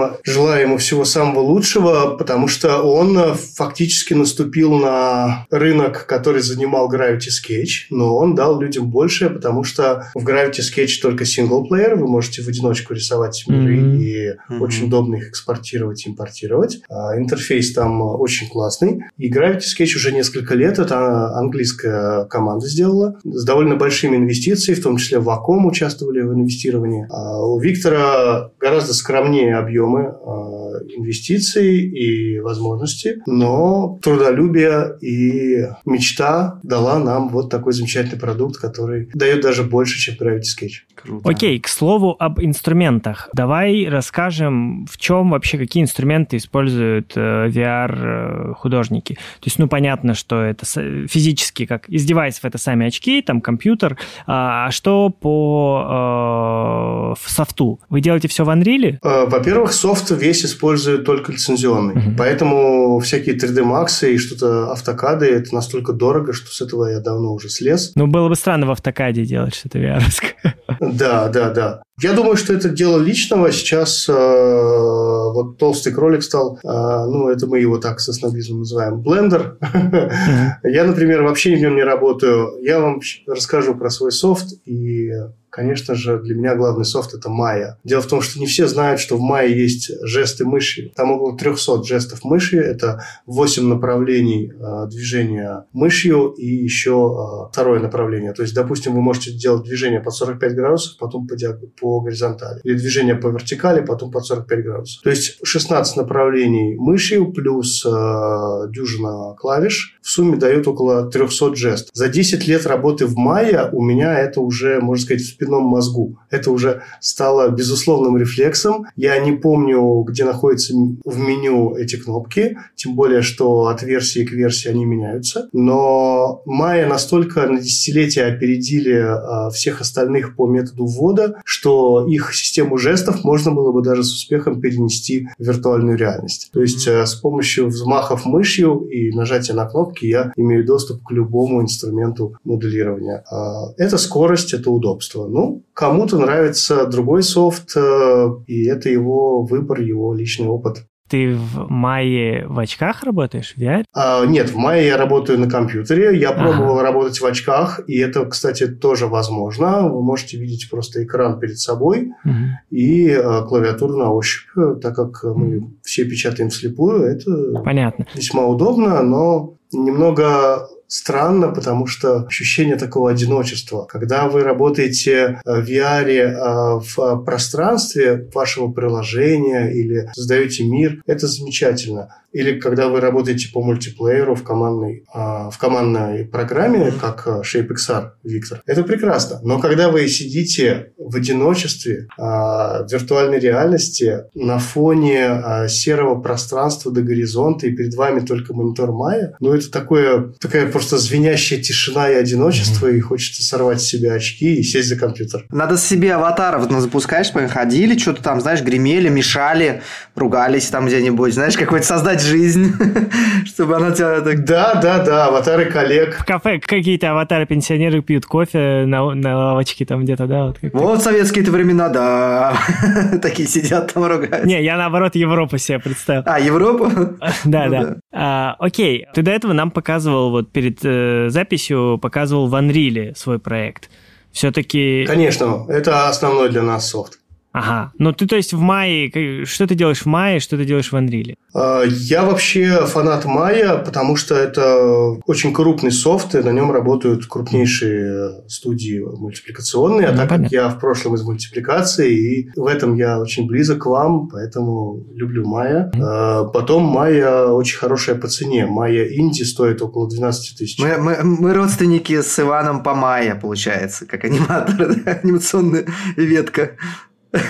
Виктором, желаю ему всего самого лучшего, потому что он э, фактически наступил на рынок, который занимал Gravity Sketch, но он дал людям больше, потому что в Gravity Sketch только синглплеер, вы можете в одиночку рисовать миры mm-hmm. и mm-hmm. очень удобно их экспортировать, импортировать. А, интерфейс там очень классный. И Gravity Sketch уже несколько лет, это английская команда сделала, с довольно большими инвестициями, в том числе в Wacom участвовали в инвестировании. А у Виктора гораздо скромнее объемы программы а, инвестиций и возможности, но трудолюбие и мечта дала нам вот такой замечательный продукт, который дает даже больше, чем Gravity Sketch. Круто. Окей, к слову об инструментах. Давай расскажем, в чем вообще, какие инструменты используют э, VR-художники. То есть, ну, понятно, что это физически, как из девайсов это сами очки, там компьютер. А, а что по э, софту? Вы делаете все в Unreal? Э, во-первых, софт весь использует только лицензионный. Uh-huh. Поэтому всякие 3D Max и что-то автокады это настолько дорого, что с этого я давно уже слез. Ну, было бы странно в автокаде делать что-то VR. Да, да, да. Я думаю, что это дело личного. Сейчас э, вот толстый кролик стал, э, ну, это мы его так со снобизмом называем, блендер. Mm-hmm. Я, например, вообще в нем не работаю. Я вам расскажу про свой софт и Конечно же, для меня главный софт – это Maya. Дело в том, что не все знают, что в Maya есть жесты мыши. Там около 300 жестов мыши. Это 8 направлений э, движения мышью и еще э, второе направление. То есть, допустим, вы можете делать движение под 45 градусов, потом по, по горизонтали. Или движение по вертикали, потом под 45 градусов. То есть, 16 направлений мышью плюс э, дюжина клавиш в сумме дают около 300 жестов. За 10 лет работы в Maya у меня это уже, можно сказать, спинном мозгу. Это уже стало безусловным рефлексом. Я не помню, где находятся в меню эти кнопки, тем более, что от версии к версии они меняются. Но Майя настолько на десятилетия опередили а, всех остальных по методу ввода, что их систему жестов можно было бы даже с успехом перенести в виртуальную реальность. То есть mm-hmm. с помощью взмахов мышью и нажатия на кнопки я имею доступ к любому инструменту моделирования. А, это скорость, это удобство. Ну, кому-то нравится другой софт, э, и это его выбор, его личный опыт. Ты в мае в очках работаешь, в VR? А, нет, в мае я работаю на компьютере. Я пробовал ага. работать в очках, и это, кстати, тоже возможно. Вы можете видеть просто экран перед собой угу. и а, клавиатуру на ощупь, так как мы все печатаем вслепую. Это Понятно. весьма удобно, но немного странно, потому что ощущение такого одиночества. Когда вы работаете э, в VR э, в пространстве вашего приложения или создаете мир, это замечательно. Или когда вы работаете по мультиплееру в командной, в командной программе, как э, ShapeXR, Виктор, это прекрасно. Но когда вы сидите в одиночестве, в виртуальной реальности, на фоне серого пространства до горизонта, и перед вами только монитор Майя, ну, это такое, такая просто звенящая тишина и одиночество, и хочется сорвать с себя очки и сесть за компьютер. Надо себе аватаров ну, запускаешь, ходили, что-то там, знаешь, гремели, мешали, ругались там где-нибудь, знаешь, какой-то создать жизнь, чтобы она тебя так... Да, да, да, аватары коллег. В кафе какие-то аватары пенсионеры пьют кофе на, на лавочке там где-то, да? Вот, вот советские-то времена, да. Такие сидят там ругаются. Не, я наоборот Европу себе представил. А, Европу? Да, ну да. А, окей, ты до этого нам показывал, вот перед э, записью показывал в Unreal свой проект. Все-таки... Конечно, это основной для нас софт. Ага. Ну, ты, то есть, в мае... Что ты делаешь в мае, что ты делаешь в Unreal? А, я вообще фанат Maya, потому что это очень крупный софт, и на нем работают крупнейшие студии мультипликационные. А ну, так понятно. как я в прошлом из мультипликации, и в этом я очень близок к вам, поэтому люблю Maya. Mm-hmm. Потом Maya очень хорошая по цене. Maya Инди стоит около 12 тысяч. Мы, мы, мы родственники с Иваном по Maya, получается, как аниматор, анимационная ветка.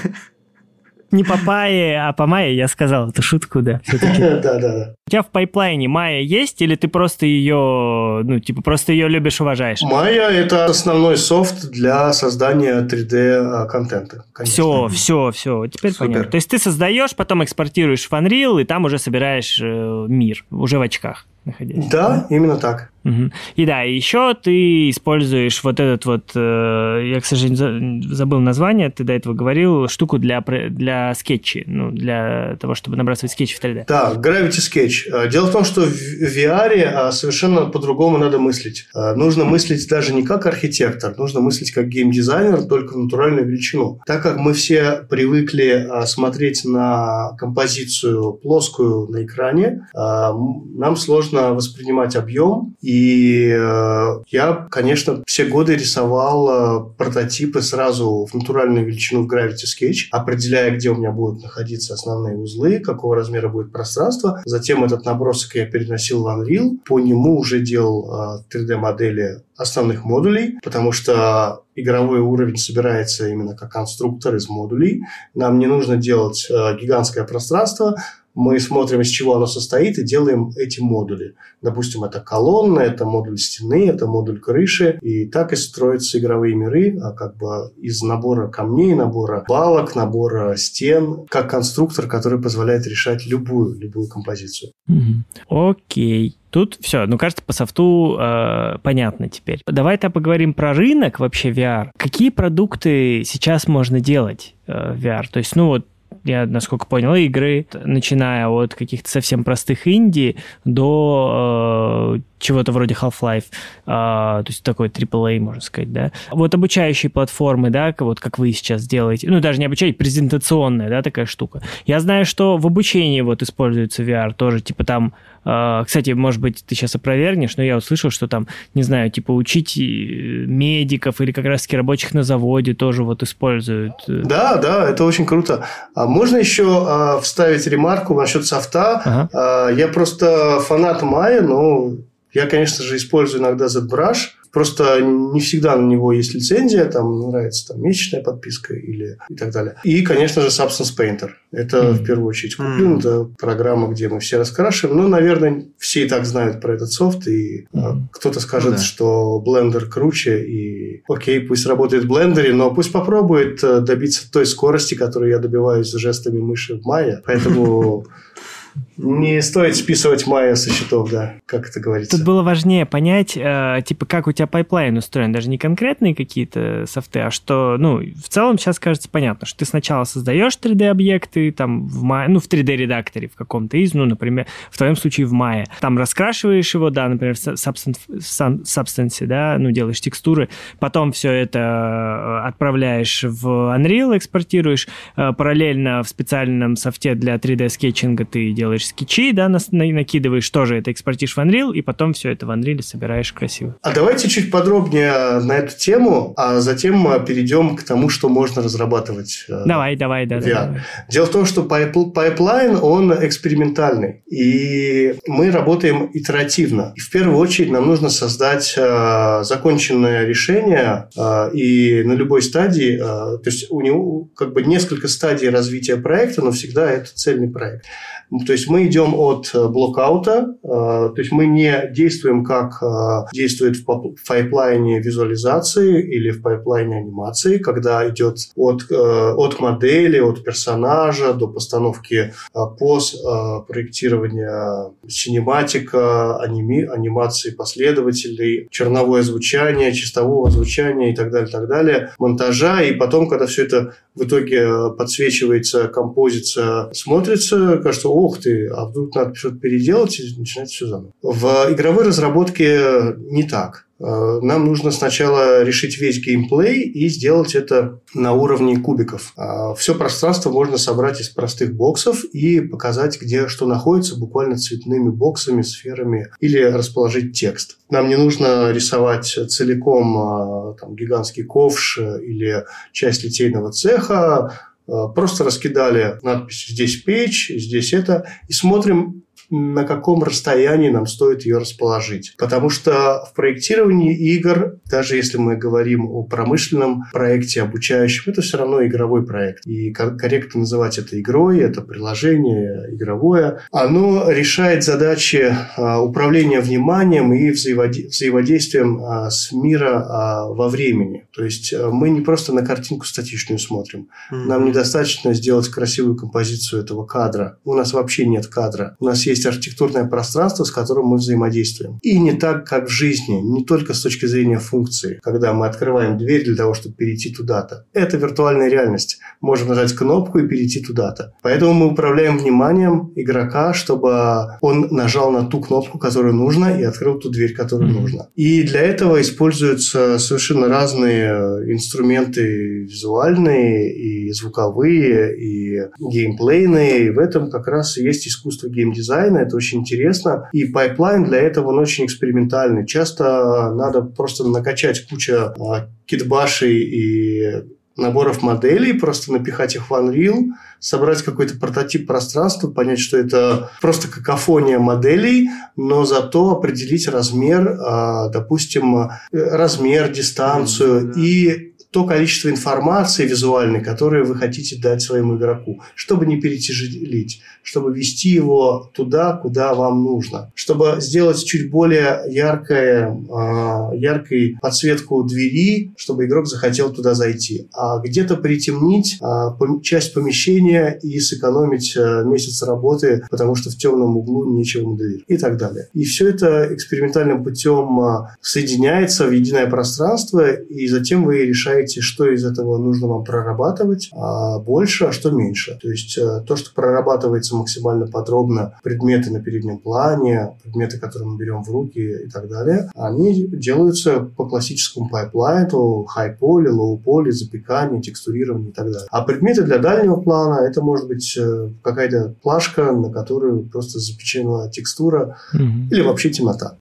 Не по Пае, а по Майе я сказал эту шутку, да. Да, да, да. У тебя в пайплайне Майя есть, или ты просто ее, ну, типа, просто ее любишь, уважаешь? Майя – это основной софт для создания 3D-контента. Все, все, все, теперь Супер. понятно. То есть ты создаешь, потом экспортируешь в Unreal, и там уже собираешь э, мир, уже в очках находясь. Да, именно так. Угу. И да, еще ты используешь вот этот вот, э, я, к сожалению, забыл название, ты до этого говорил, штуку для, для скетчей, ну, для того, чтобы набрасывать скетчи в 3D. Да, Gravity Sketch. Э, дело в том, что в VR э, совершенно по-другому надо мыслить. Нужно мыслить даже не как архитектор, нужно мыслить как геймдизайнер, только в натуральную величину. Так как мы все привыкли смотреть на композицию плоскую на экране, нам сложно воспринимать объем, и я, конечно, все годы рисовал прототипы сразу в натуральную величину в Gravity Sketch, определяя, где у меня будут находиться основные узлы, какого размера будет пространство, Затем этот набросок я переносил в Unreal. По нему уже делал 3D-модели а, основных модулей, потому что игровой уровень собирается именно как конструктор из модулей. Нам не нужно делать а, гигантское пространство, мы смотрим, из чего оно состоит, и делаем эти модули. Допустим, это колонна, это модуль стены, это модуль крыши. И так и строятся игровые миры, а как бы из набора камней, набора балок, набора стен, как конструктор, который позволяет решать любую, любую композицию. Окей. Тут все, ну кажется, по софту э, понятно теперь. Давай-то поговорим про рынок вообще VR. Какие продукты сейчас можно делать э, в VR? То есть, ну вот я, насколько понял, игры, начиная от каких-то совсем простых инди до э, чего-то вроде Half-Life, э, то есть такой AAA, можно сказать, да. Вот обучающие платформы, да, вот как вы сейчас делаете, ну, даже не обучающие, презентационная, да, такая штука. Я знаю, что в обучении вот используется VR тоже, типа там кстати, может быть, ты сейчас опровергнешь, но я услышал, что там, не знаю, типа учить э, медиков или как раз-таки рабочих на заводе тоже вот используют. Э. Да, да, это очень круто. А можно еще а, вставить ремарку насчет софта? Ага. А, я просто фанат Майя, но я, конечно же, использую иногда ZBrush. Просто не всегда на него есть лицензия, там нравится там, месячная подписка или и так далее. И, конечно же, Substance Painter. Это mm. в первую очередь куплен. Mm. Это программа, где мы все раскрашиваем. Но, наверное, все и так знают про этот софт. И mm. кто-то скажет, ну, да. что Blender круче. И окей, пусть работает в Blender, но пусть попробует э, добиться той скорости, которую я добиваюсь жестами мыши в мае. Поэтому Не стоит списывать Maya со счетов, да, как это говорится. Тут было важнее понять, э, типа, как у тебя pipeline устроен, даже не конкретные какие-то софты, а что, ну, в целом сейчас кажется понятно, что ты сначала создаешь 3D-объекты, там, в Maya, ну, в 3D-редакторе в каком-то из, ну, например, в твоем случае в Maya. Там раскрашиваешь его, да, например, в Substance, Substance да, ну, делаешь текстуры, потом все это э, отправляешь в Unreal, экспортируешь, э, параллельно в специальном софте для 3D-скетчинга ты делаешь скетчи, да, накидываешь, тоже это экспортишь в Unreal, и потом все это в Unreal собираешь красиво. А давайте чуть подробнее на эту тему, а затем мы перейдем к тому, что можно разрабатывать. Э, давай, давай, да. Давай. Дело в том, что пайплайн, он экспериментальный, и мы работаем итеративно. И в первую очередь нам нужно создать э, законченное решение, э, и на любой стадии, э, то есть у него как бы несколько стадий развития проекта, но всегда это цельный проект. То есть мы идем от э, блокаута, э, то есть мы не действуем как э, действует в пайплайне визуализации или в пайплайне анимации, когда идет от, от модели, от персонажа до постановки поз, проектирования синематика, аними, анимации последователей, черновое звучание, чистового звучания и так далее, так далее, монтажа, и потом, когда все это в итоге подсвечивается, композиция смотрится, кажется, ух ты, а вдруг надо что-то переделать и начинать все заново. В игровой разработке не так. Э, нам нужно сначала решить весь геймплей и сделать это на уровне кубиков. А Все пространство можно собрать из простых боксов и показать, где что находится, буквально цветными боксами, сферами, или расположить текст. Нам не нужно рисовать целиком а, там, гигантский ковш или часть литейного цеха, Э, просто раскидали надпись «Здесь печь», «Здесь это», и смотрим, на каком расстоянии нам стоит ее расположить. Потому что в проектировании игр, даже если мы говорим о промышленном проекте, обучающем, это все равно игровой проект. И корректно называть это игрой, это приложение игровое. Оно решает задачи а, управления вниманием и взаимодействием а, с мира а, во времени. То есть мы не просто на картинку статичную смотрим. Нам недостаточно сделать красивую композицию этого кадра. У нас вообще нет кадра. У нас есть есть архитектурное пространство, с которым мы взаимодействуем. И не так, как в жизни, не только с точки зрения функции, когда мы открываем дверь для того, чтобы перейти туда-то. Это виртуальная реальность. Можем нажать кнопку и перейти туда-то. Поэтому мы управляем вниманием игрока, чтобы он нажал на ту кнопку, которую нужно, и открыл ту дверь, которую mm-hmm. нужно. И для этого используются совершенно разные инструменты визуальные и звуковые, и геймплейные. И в этом как раз и есть искусство геймдизайна, дизайна, это очень интересно. И пайплайн для этого он очень экспериментальный. Часто надо просто накачать кучу а, китбашей и наборов моделей, просто напихать их в Unreal, собрать какой-то прототип пространства, понять, что это просто какофония моделей, но зато определить размер, а, допустим, размер, дистанцию mm-hmm. и то количество информации визуальной, которое вы хотите дать своему игроку, чтобы не перетяжелить, чтобы вести его туда, куда вам нужно, чтобы сделать чуть более яркое, э, яркой подсветку двери, чтобы игрок захотел туда зайти, а где-то притемнить э, часть помещения и сэкономить э, месяц работы, потому что в темном углу нечего моделировать и так далее. И все это экспериментальным путем э, соединяется в единое пространство, и затем вы решаете решаете, что из этого нужно вам прорабатывать, а больше, а что меньше. То есть э, то, что прорабатывается максимально подробно, предметы на переднем плане, предметы, которые мы берем в руки и так далее, они делаются по классическому пайплайну, high-poly, low-poly, запекание, текстурирование и так далее. А предметы для дальнего плана, это может быть э, какая-то плашка, на которую просто запечена текстура mm-hmm. или вообще темнота.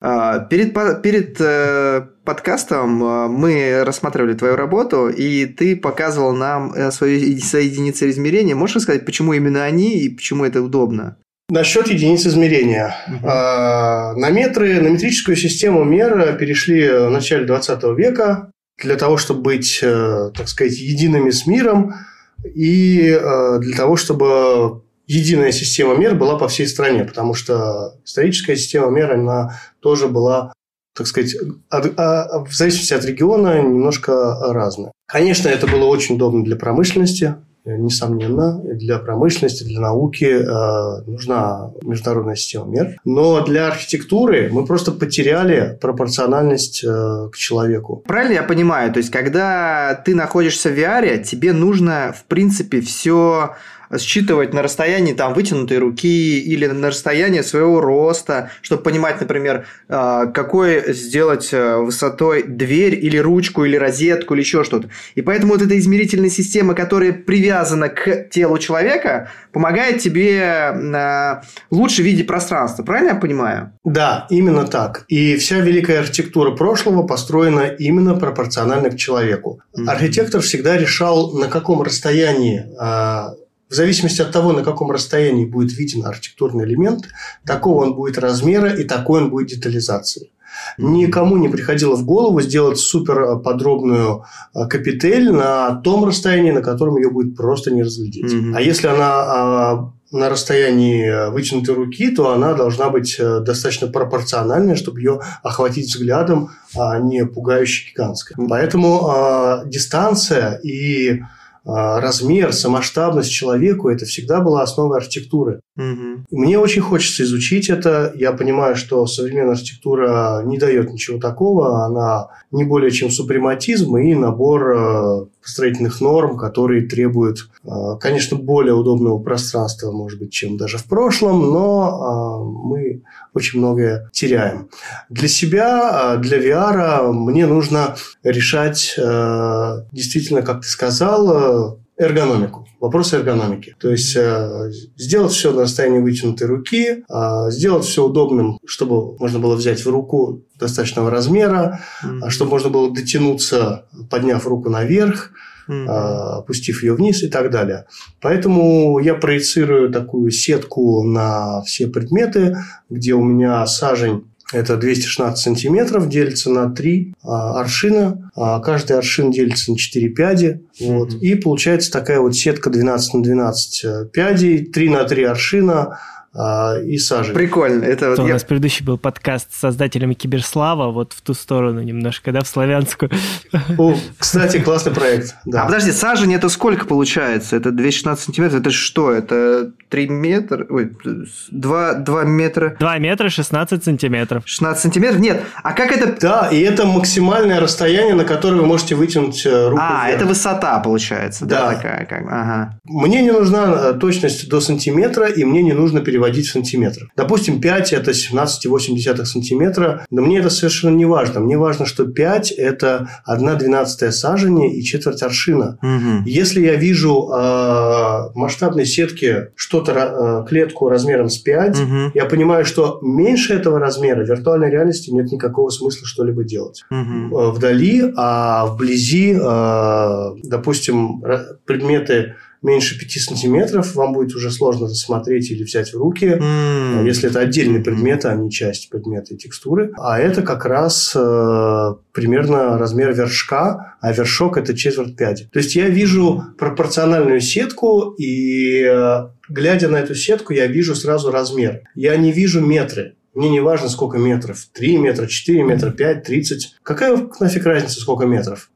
А, перед, перед э, подкастом э, мы рассматривали твою работу, и ты показывал нам э, свои, свои единицы измерения. Можешь рассказать, почему именно они и почему это удобно? Насчет единиц измерения. Угу. На метры, на метрическую систему мер перешли в начале 20 века для того, чтобы быть, так сказать, едиными с миром и для того, чтобы единая система мер была по всей стране, потому что историческая система мер, она тоже была, так сказать, от, а, в зависимости от региона немножко разная. Конечно, это было очень удобно для промышленности, несомненно, для промышленности, для науки э, нужна международная система мер. Но для архитектуры мы просто потеряли пропорциональность э, к человеку. Правильно я понимаю? То есть, когда ты находишься в VR, тебе нужно, в принципе, все считывать на расстоянии там вытянутой руки или на расстоянии своего роста, чтобы понимать, например, а, какой сделать э, высотой дверь или ручку или розетку или еще что-то. И поэтому вот эта измерительная система, которая привязана к телу человека, помогает тебе а, лучше видеть пространство. Правильно я понимаю? Да, именно так. И вся великая архитектура прошлого построена именно пропорционально к человеку. Архитектор всегда решал, на каком расстоянии а, в зависимости от того, на каком расстоянии будет виден архитектурный элемент, такого он будет размера и такой он будет детализации. Никому не приходило в голову сделать супер подробную э, капитель на том расстоянии, на котором ее будет просто не разглядеть. Mm-hmm. А если она а, на расстоянии вытянутой руки, то она должна быть э, достаточно пропорциональной, чтобы ее охватить взглядом, а не пугающе гигантской. Поэтому э, дистанция и размер, самоштабность человеку – это всегда была основой архитектуры. Угу. Мне очень хочется изучить это. Я понимаю, что современная архитектура не дает ничего такого. Она не более чем супрематизм и набор э, строительных норм, которые требуют, э, конечно, более удобного пространства, может быть, чем даже в прошлом, но э, мы очень многое теряем. Для себя, для VR мне нужно решать действительно, как ты сказал, эргономику. Вопрос эргономики. То есть э, сделать все на расстоянии вытянутой руки, э, сделать все удобным, чтобы можно было взять в руку достаточного размера, mm-hmm. чтобы можно было дотянуться, подняв руку наверх, mm-hmm. э, опустив ее вниз и так далее. Поэтому я проецирую такую сетку на все предметы, где у меня сажень это 216 сантиметров, делится на 3 а, аршина. А, каждый аршин делится на 4 пяди. Вот. И получается такая вот сетка 12 на 12 э, пядей, 3 на 3 аршина и сажи. Прикольно. Это вот я... У нас предыдущий был подкаст с создателями Киберслава, вот в ту сторону немножко, да, в славянскую. О, кстати, классный проект. Да. А подожди, сажень это сколько получается? Это 216 сантиметров? Это что? Это 3 метра? Ой, 2, 2 метра? 2 метра 16 сантиметров. 16 сантиметров? Нет. А как это... Да, и это максимальное расстояние, на которое вы можете вытянуть э, руку А, вверх. это высота получается, да, да такая? Как... Ага. Мне не нужна э, точность до сантиметра, и мне не нужно переводить переводить в сантиметры. Допустим, 5 – это 17,8 сантиметра, но мне это совершенно не важно. Мне важно, что 5 – это 1 двенадцатая сажения и четверть аршина. Угу. Если я вижу э, в масштабной сетке что-то, э, клетку размером с 5, угу. я понимаю, что меньше этого размера в виртуальной реальности нет никакого смысла что-либо делать. Угу. Вдали, а вблизи, э, допустим, предметы меньше 5 сантиметров, вам будет уже сложно рассмотреть или взять в руки, mm. если это отдельные предметы, а не часть предмета и текстуры. А это как раз э, примерно размер вершка, а вершок – это четверть пяди. То есть я вижу пропорциональную сетку, и э, глядя на эту сетку, я вижу сразу размер. Я не вижу метры. Мне не важно, сколько метров. 3 метра, 4 метра, 5, 30. Какая нафиг разница, сколько метров?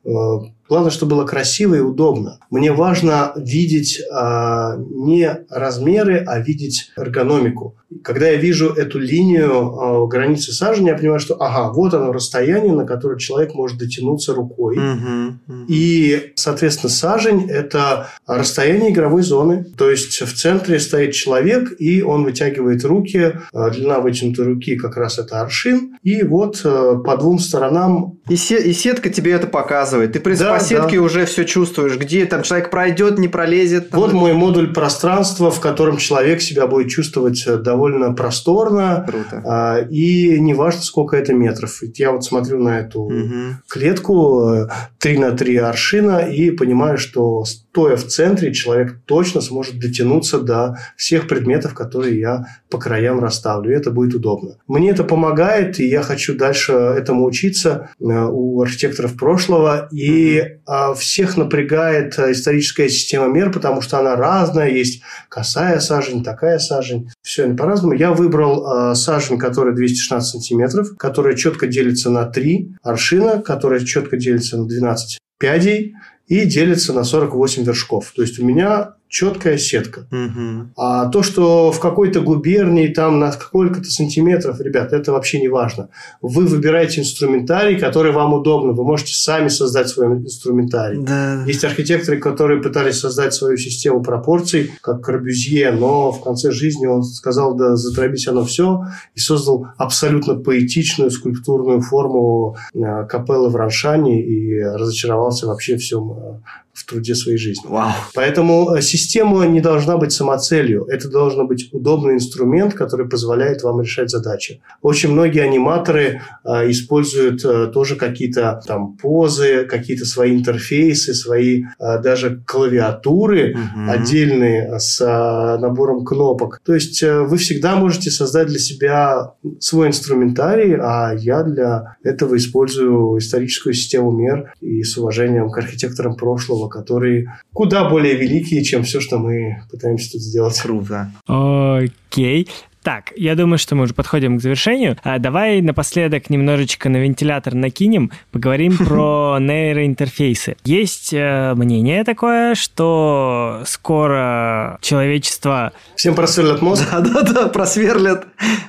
Главное, чтобы было красиво и удобно. Мне важно видеть а, не размеры, а видеть эргономику. Когда я вижу эту линию а, границы сажения, я понимаю, что ага, вот оно расстояние, на которое человек может дотянуться рукой. Угу, угу. И, соответственно, сажень – это расстояние игровой зоны. То есть в центре стоит человек, и он вытягивает руки. А, длина вытянутой руки как раз это аршин. И вот а, по двум сторонам... И, се- и сетка тебе это показывает. Ты, в принципе, да, по сетке да. уже все чувствуешь, где там человек пройдет, не пролезет. Там... Вот мой модуль пространства, в котором человек себя будет чувствовать э, довольно просторно. Круто. А, и неважно, сколько это метров. Я вот смотрю на эту угу. клетку 3 э, на 3 аршина и понимаю, что стоя в центре, человек точно сможет дотянуться до всех предметов, которые я по краям расставлю. И это будет удобно. Мне это помогает, и я хочу дальше этому учиться э, у архитекторов прошлого. И mm всех напрягает э, историческая система мер, потому что она разная. Есть косая сажень, такая сажень. Все по-разному. Я выбрал э, сажень, которая 216 сантиметров, которая четко делится на 3 аршина, которая четко делится на 12 пядей и делится на 48 вершков. То есть у меня четкая сетка. Мгм. А то, что в какой-то губернии там на сколько-то сантиметров, ребят, это вообще не важно. Вы выбираете инструментарий, который вам удобно. Вы можете сами создать свой инструментарий. Да. Есть архитекторы, которые пытались создать свою систему пропорций, как Корбюзье, но в конце жизни он сказал, да затробить оно все, и создал абсолютно поэтичную скульптурную форму э, капеллы в Раншане и разочаровался вообще всем э, в труде своей жизни. Вау. Поэтому э, система не должна быть самоцелью. Это должен быть удобный инструмент, который позволяет вам решать задачи. Очень многие аниматоры э, используют э, тоже какие-то там позы, какие-то свои интерфейсы, свои э, даже клавиатуры Мгм. отдельные с э, набором кнопок. То есть э, вы всегда можете создать для себя свой инструментарий, а я для этого использую историческую систему мер и с уважением к архитекторам прошлого, которые куда более великие, чем все, что мы пытаемся тут сделать. Круто. Окей. Так, я думаю, что мы уже подходим к завершению. А давай напоследок немножечко на вентилятор накинем, поговорим про нейроинтерфейсы. Есть э, мнение такое, что скоро человечество Всем просверлят мозг. Да-да-да, просверлят.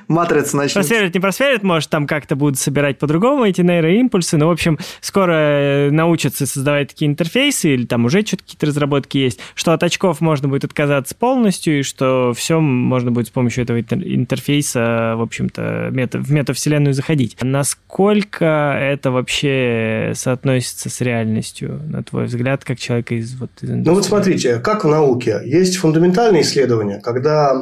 Матрица начнется. просверлит, не просверлит, может, там как-то будут собирать по-другому эти нейроимпульсы, но, в общем, скоро э, научатся создавать такие интерфейсы, или там уже что-то какие-то разработки есть, что от очков можно будет отказаться полностью, и что все можно будет с помощью этого интер- интерфейса, в общем-то, мета, в метавселенную заходить. Насколько это вообще соотносится с реальностью, на твой взгляд, как человека из вот из Ну вот смотрите, как в науке. Есть фундаментальные исследования, когда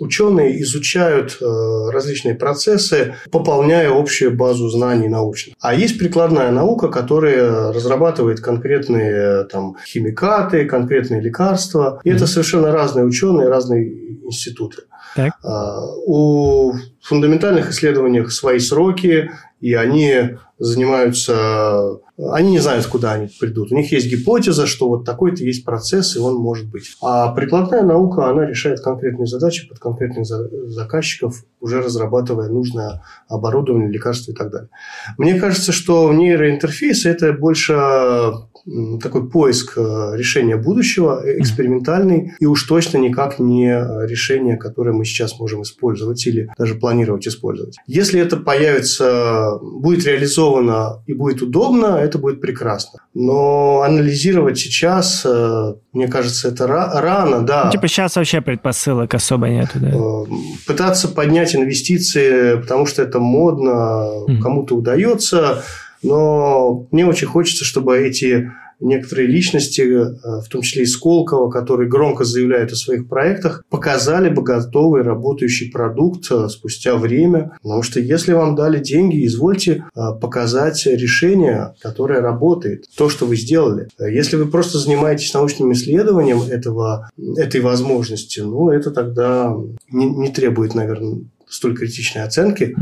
ученые изучают э, различные процессы, пополняя общую базу знаний научных. А есть прикладная наука, которая разрабатывает конкретные там, химикаты, конкретные лекарства. И это совершенно разные ученые, разные институты. Так. А, У фундаментальных исследований свои сроки, и они занимаются... Они не знают, куда они придут. У них есть гипотеза, что вот такой-то есть процесс, и он может быть. А прикладная наука, она решает конкретные задачи под конкретных за- заказчиков, уже разрабатывая нужное оборудование, лекарства и так далее. Мне кажется, что нейроинтерфейс – это больше такой поиск э, решения будущего, э, экспериментальный, и уж точно никак не э, решение, которое мы сейчас можем использовать или даже планировать использовать. Если это появится, будет реализовано и будет удобно, это будет прекрасно. Но анализировать сейчас, мне кажется, это ра- рано, да. Ну, типа сейчас вообще предпосылок особо нету, да? Пытаться поднять инвестиции, потому что это модно, Мгм. кому-то удается, но мне очень хочется, чтобы эти некоторые личности, э, в том числе и Сколково, которые громко заявляют о своих проектах, показали бы готовый работающий продукт э, спустя время. Потому что если вам дали деньги, извольте э, показать решение, которое работает, то, что вы сделали. Если вы просто занимаетесь научным исследованием этого, этой возможности, ну, это тогда не, не требует, наверное, столь критичной оценки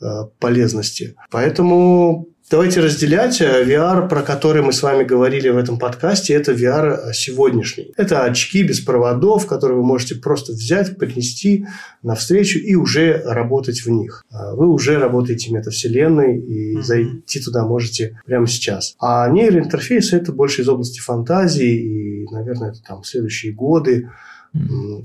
э, полезности. Поэтому давайте разделять э, VR, про который мы с вами говорили в этом подкасте, это VR сегодняшний. Это очки без проводов, которые вы можете просто взять, принести навстречу и уже работать в них. А Вы уже работаете в метавселенной и Мгм. зайти туда можете прямо сейчас. А нейроинтерфейс это больше из области фантазии и, наверное, это там следующие годы.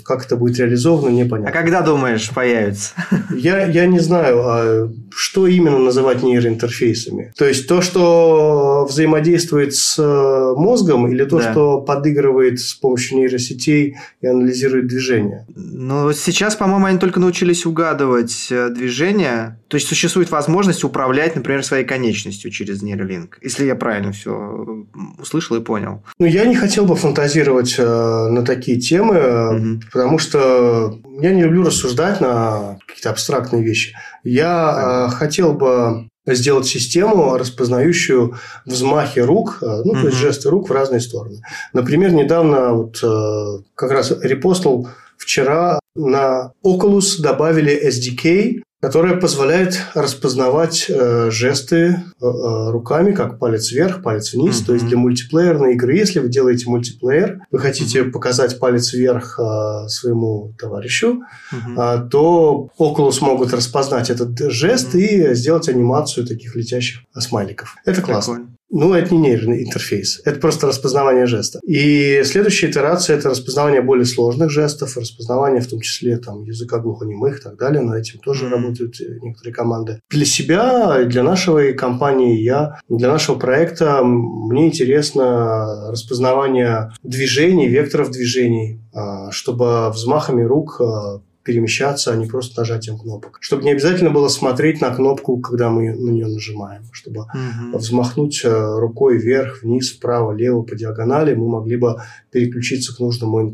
Как это будет реализовано, А непонятно. когда, думаешь, появится? Я, я не знаю, а что именно называть нейроинтерфейсами. То есть то, что взаимодействует с э, мозгом, или то, Да. что подыгрывает с помощью нейросетей и анализирует движение. Ну, сейчас, по-моему, они только научились угадывать э, движения. То есть существует возможность управлять, например, своей конечностью через нейролинк. Если я правильно все услышал и понял. Ну, я не хотел бы фантазировать э, на такие темы, Мгм. потому что я не люблю рассуждать на какие-то абстрактные вещи. Я э, хотел бы сделать систему, распознающую взмахи рук, э, ну, то есть жесты рук в разные стороны. Например, недавно вот э, как раз репостнул вчера на Oculus добавили SDK, которая позволяет распознавать э, жесты э, э, руками, как палец вверх, палец вниз. Мгм. То есть для мультиплеерной игры, если вы делаете мультиплеер, вы хотите показать палец вверх э, своему товарищу, Мгм. а, то Oculus могут распознать этот жест Мгм. и сделать анимацию таких летящих смайликов. Это классно. Прикольно. Ну, это не нейронный интерфейс, это просто распознавание жеста. И следующая итерация – это распознавание более сложных жестов, распознавание в том числе там, языка глухонемых и так далее. Над этим тоже mm-hmm. работают э, некоторые команды. Для себя, для нашей компании, я, для нашего проекта мне интересно распознавание движений, векторов движений, а, чтобы взмахами рук а, перемещаться, а не просто нажатием кнопок. Чтобы не обязательно было смотреть на кнопку, когда мы на нее нажимаем. Чтобы угу. взмахнуть э, рукой вверх, вниз, вправо, лево по диагонали, мы могли бы переключиться к нужному э,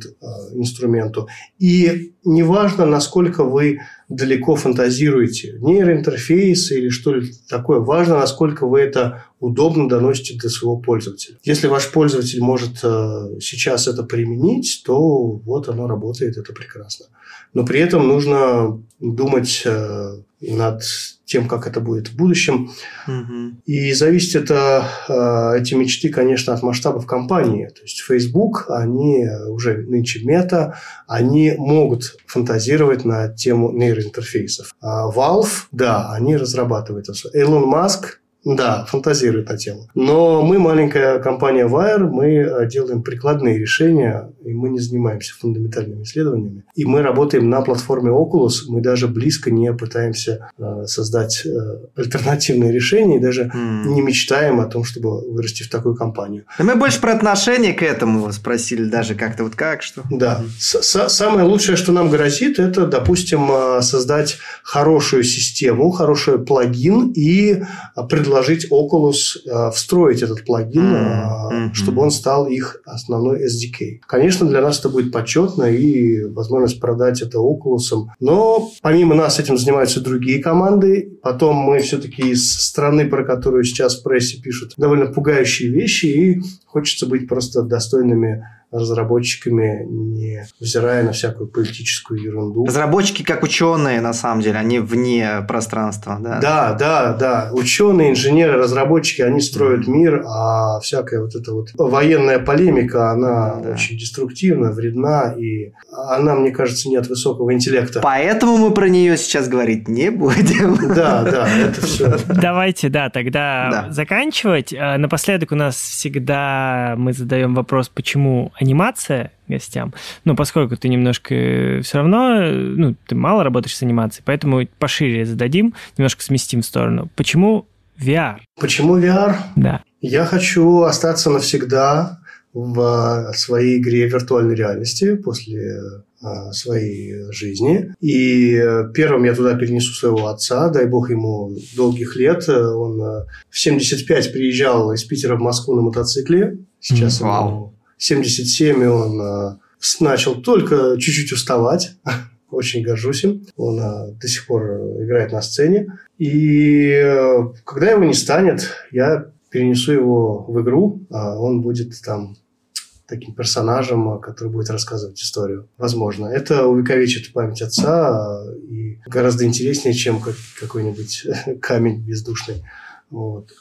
инструменту. И неважно, насколько вы далеко фантазируете, нейроинтерфейс или что-либо такое, важно, насколько вы это удобно доносите до своего пользователя. Если ваш пользователь может э, сейчас это применить, то вот оно работает, это прекрасно но при этом нужно думать э, над тем, как это будет в будущем. Угу. И зависит это, э, эти мечты, конечно, от масштабов компании. То есть Facebook, они уже нынче мета, они могут фантазировать на тему нейроинтерфейсов. А Valve, да, они разрабатывают это. Илон Маск да, фантазирует на тему. Но мы, маленькая компания Wire, мы э, делаем прикладные решения, и мы не занимаемся фундаментальными исследованиями. И мы работаем на платформе Oculus, мы даже близко не пытаемся э, создать э, альтернативные решения, и даже mm. не мечтаем о том, чтобы вырасти в такую компанию. мы больше про отношение к этому спросили, даже как-то вот как, что. Да. Mm. Самое лучшее, что нам грозит, это, допустим, э, создать хорошую систему, хороший плагин и предложить предложить Oculus э, встроить этот плагин, mm-hmm. чтобы он стал их основной SDK. Конечно, для нас это будет почетно и возможность продать это Oculus. Но помимо нас этим занимаются другие команды. Потом мы все-таки из страны, про которую сейчас в прессе пишут довольно пугающие вещи, и хочется быть просто достойными разработчиками, не взирая на всякую политическую ерунду. Разработчики как ученые, на самом деле, они вне пространства, да? Да, да, да. Ученые, инженеры, разработчики, они строят мир, а всякая вот эта вот военная полемика, она да. очень деструктивна, вредна, и она, мне кажется, не от высокого интеллекта. Поэтому мы про нее сейчас говорить не будем. Да, да, это все. Давайте, да, тогда да. заканчивать. А, напоследок у нас всегда мы задаем вопрос, почему анимация гостям. Но поскольку ты немножко э, все равно, ну, ты мало работаешь с анимацией, поэтому пошире зададим, немножко сместим в сторону. Почему VR? Почему VR? Да. Я хочу остаться навсегда в своей игре виртуальной реальности после своей жизни. И первым я туда перенесу своего отца, дай бог ему долгих лет. Он э, в 75 приезжал из Питера в Москву на мотоцикле. Сейчас mm, ему 77, и он э, начал только чуть-чуть уставать. Очень горжусь им. Он э, до сих пор играет на сцене. И э, когда его не станет, я перенесу его в игру, а он будет там таким персонажем, который будет рассказывать историю. Возможно. Это увековечит память отца и гораздо интереснее, чем какой-нибудь камень бездушный. Вот.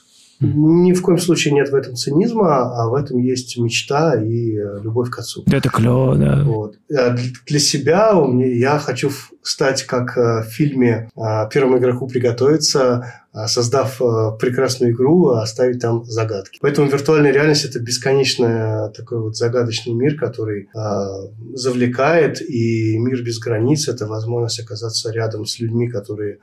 Ни в коем случае нет в этом цинизма, а в этом есть мечта и э, любовь к отцу. Это клево, да. Вот. А для себя у меня, я хочу стать, как э, в фильме «Первому игроку приготовиться», создав прекрасную игру, оставить там загадки. Поэтому виртуальная реальность – это бесконечный такой вот загадочный мир, который завлекает, и мир без границ – это возможность оказаться рядом с людьми, которые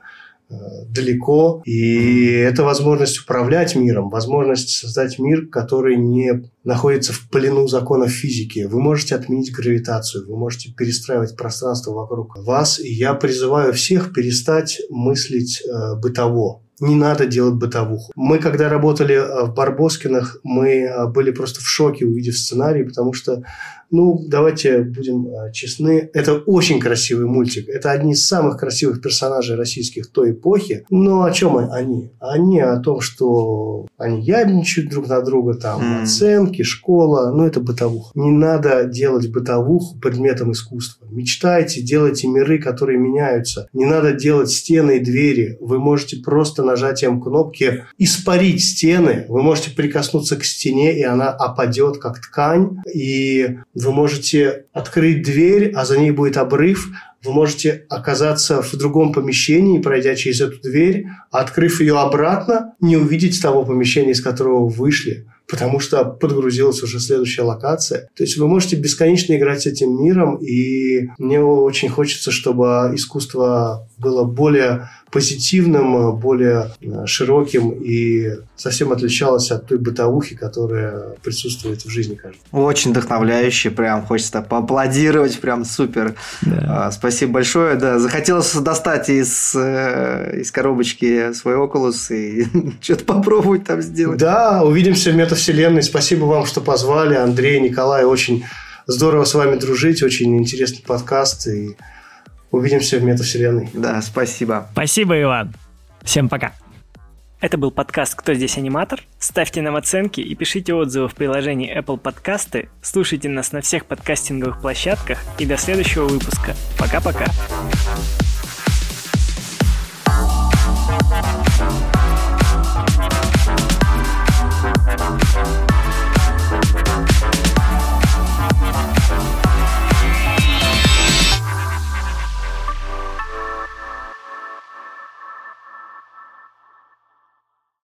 далеко. И это возможность управлять миром, возможность создать мир, который не находится в плену законов физики. Вы можете отменить гравитацию, вы можете перестраивать пространство вокруг вас. И я призываю всех перестать мыслить э, бытово не надо делать бытовуху. Мы, когда работали э, в Барбоскинах, мы э, были просто в шоке, увидев сценарий, потому что, ну, давайте будем э, честны, это очень красивый мультик. Это одни из самых красивых персонажей российских той эпохи. Но о чем они? Они о том, что они ябничают друг на друга, там, mm. оценки, школа, ну, это бытовуха. Не надо делать бытовуху предметом искусства. Мечтайте, делайте миры, которые меняются. Не надо делать стены и двери. Вы можете просто нажатием кнопки испарить стены. Вы можете прикоснуться к стене, и она опадет как ткань. И вы можете открыть дверь, а за ней будет обрыв, вы можете оказаться в другом помещении, пройдя через эту дверь, открыв ее обратно, не увидеть того помещения, из которого вы вышли потому что подгрузилась уже следующая локация. То есть вы можете бесконечно играть с этим миром, и мне очень хочется, чтобы искусство было более позитивным, более э, широким и совсем отличалось от той бытовухи, которая присутствует в жизни каждого. Очень вдохновляюще, прям хочется поаплодировать, прям супер. Да. А, спасибо большое. Да, захотелось достать из, э, из коробочки свой Oculus и что-то попробовать там сделать. Да, увидимся в метавселенной. Спасибо вам, что позвали. Андрей, Николай, очень здорово с вами дружить, очень интересный подкаст и Увидимся в метавселенной. Да, спасибо. Спасибо, Иван. Всем пока. Это был подкаст «Кто здесь аниматор?». Ставьте нам оценки и пишите отзывы в приложении Apple Подкасты. Слушайте нас на всех подкастинговых площадках и до следующего выпуска. Пока-пока.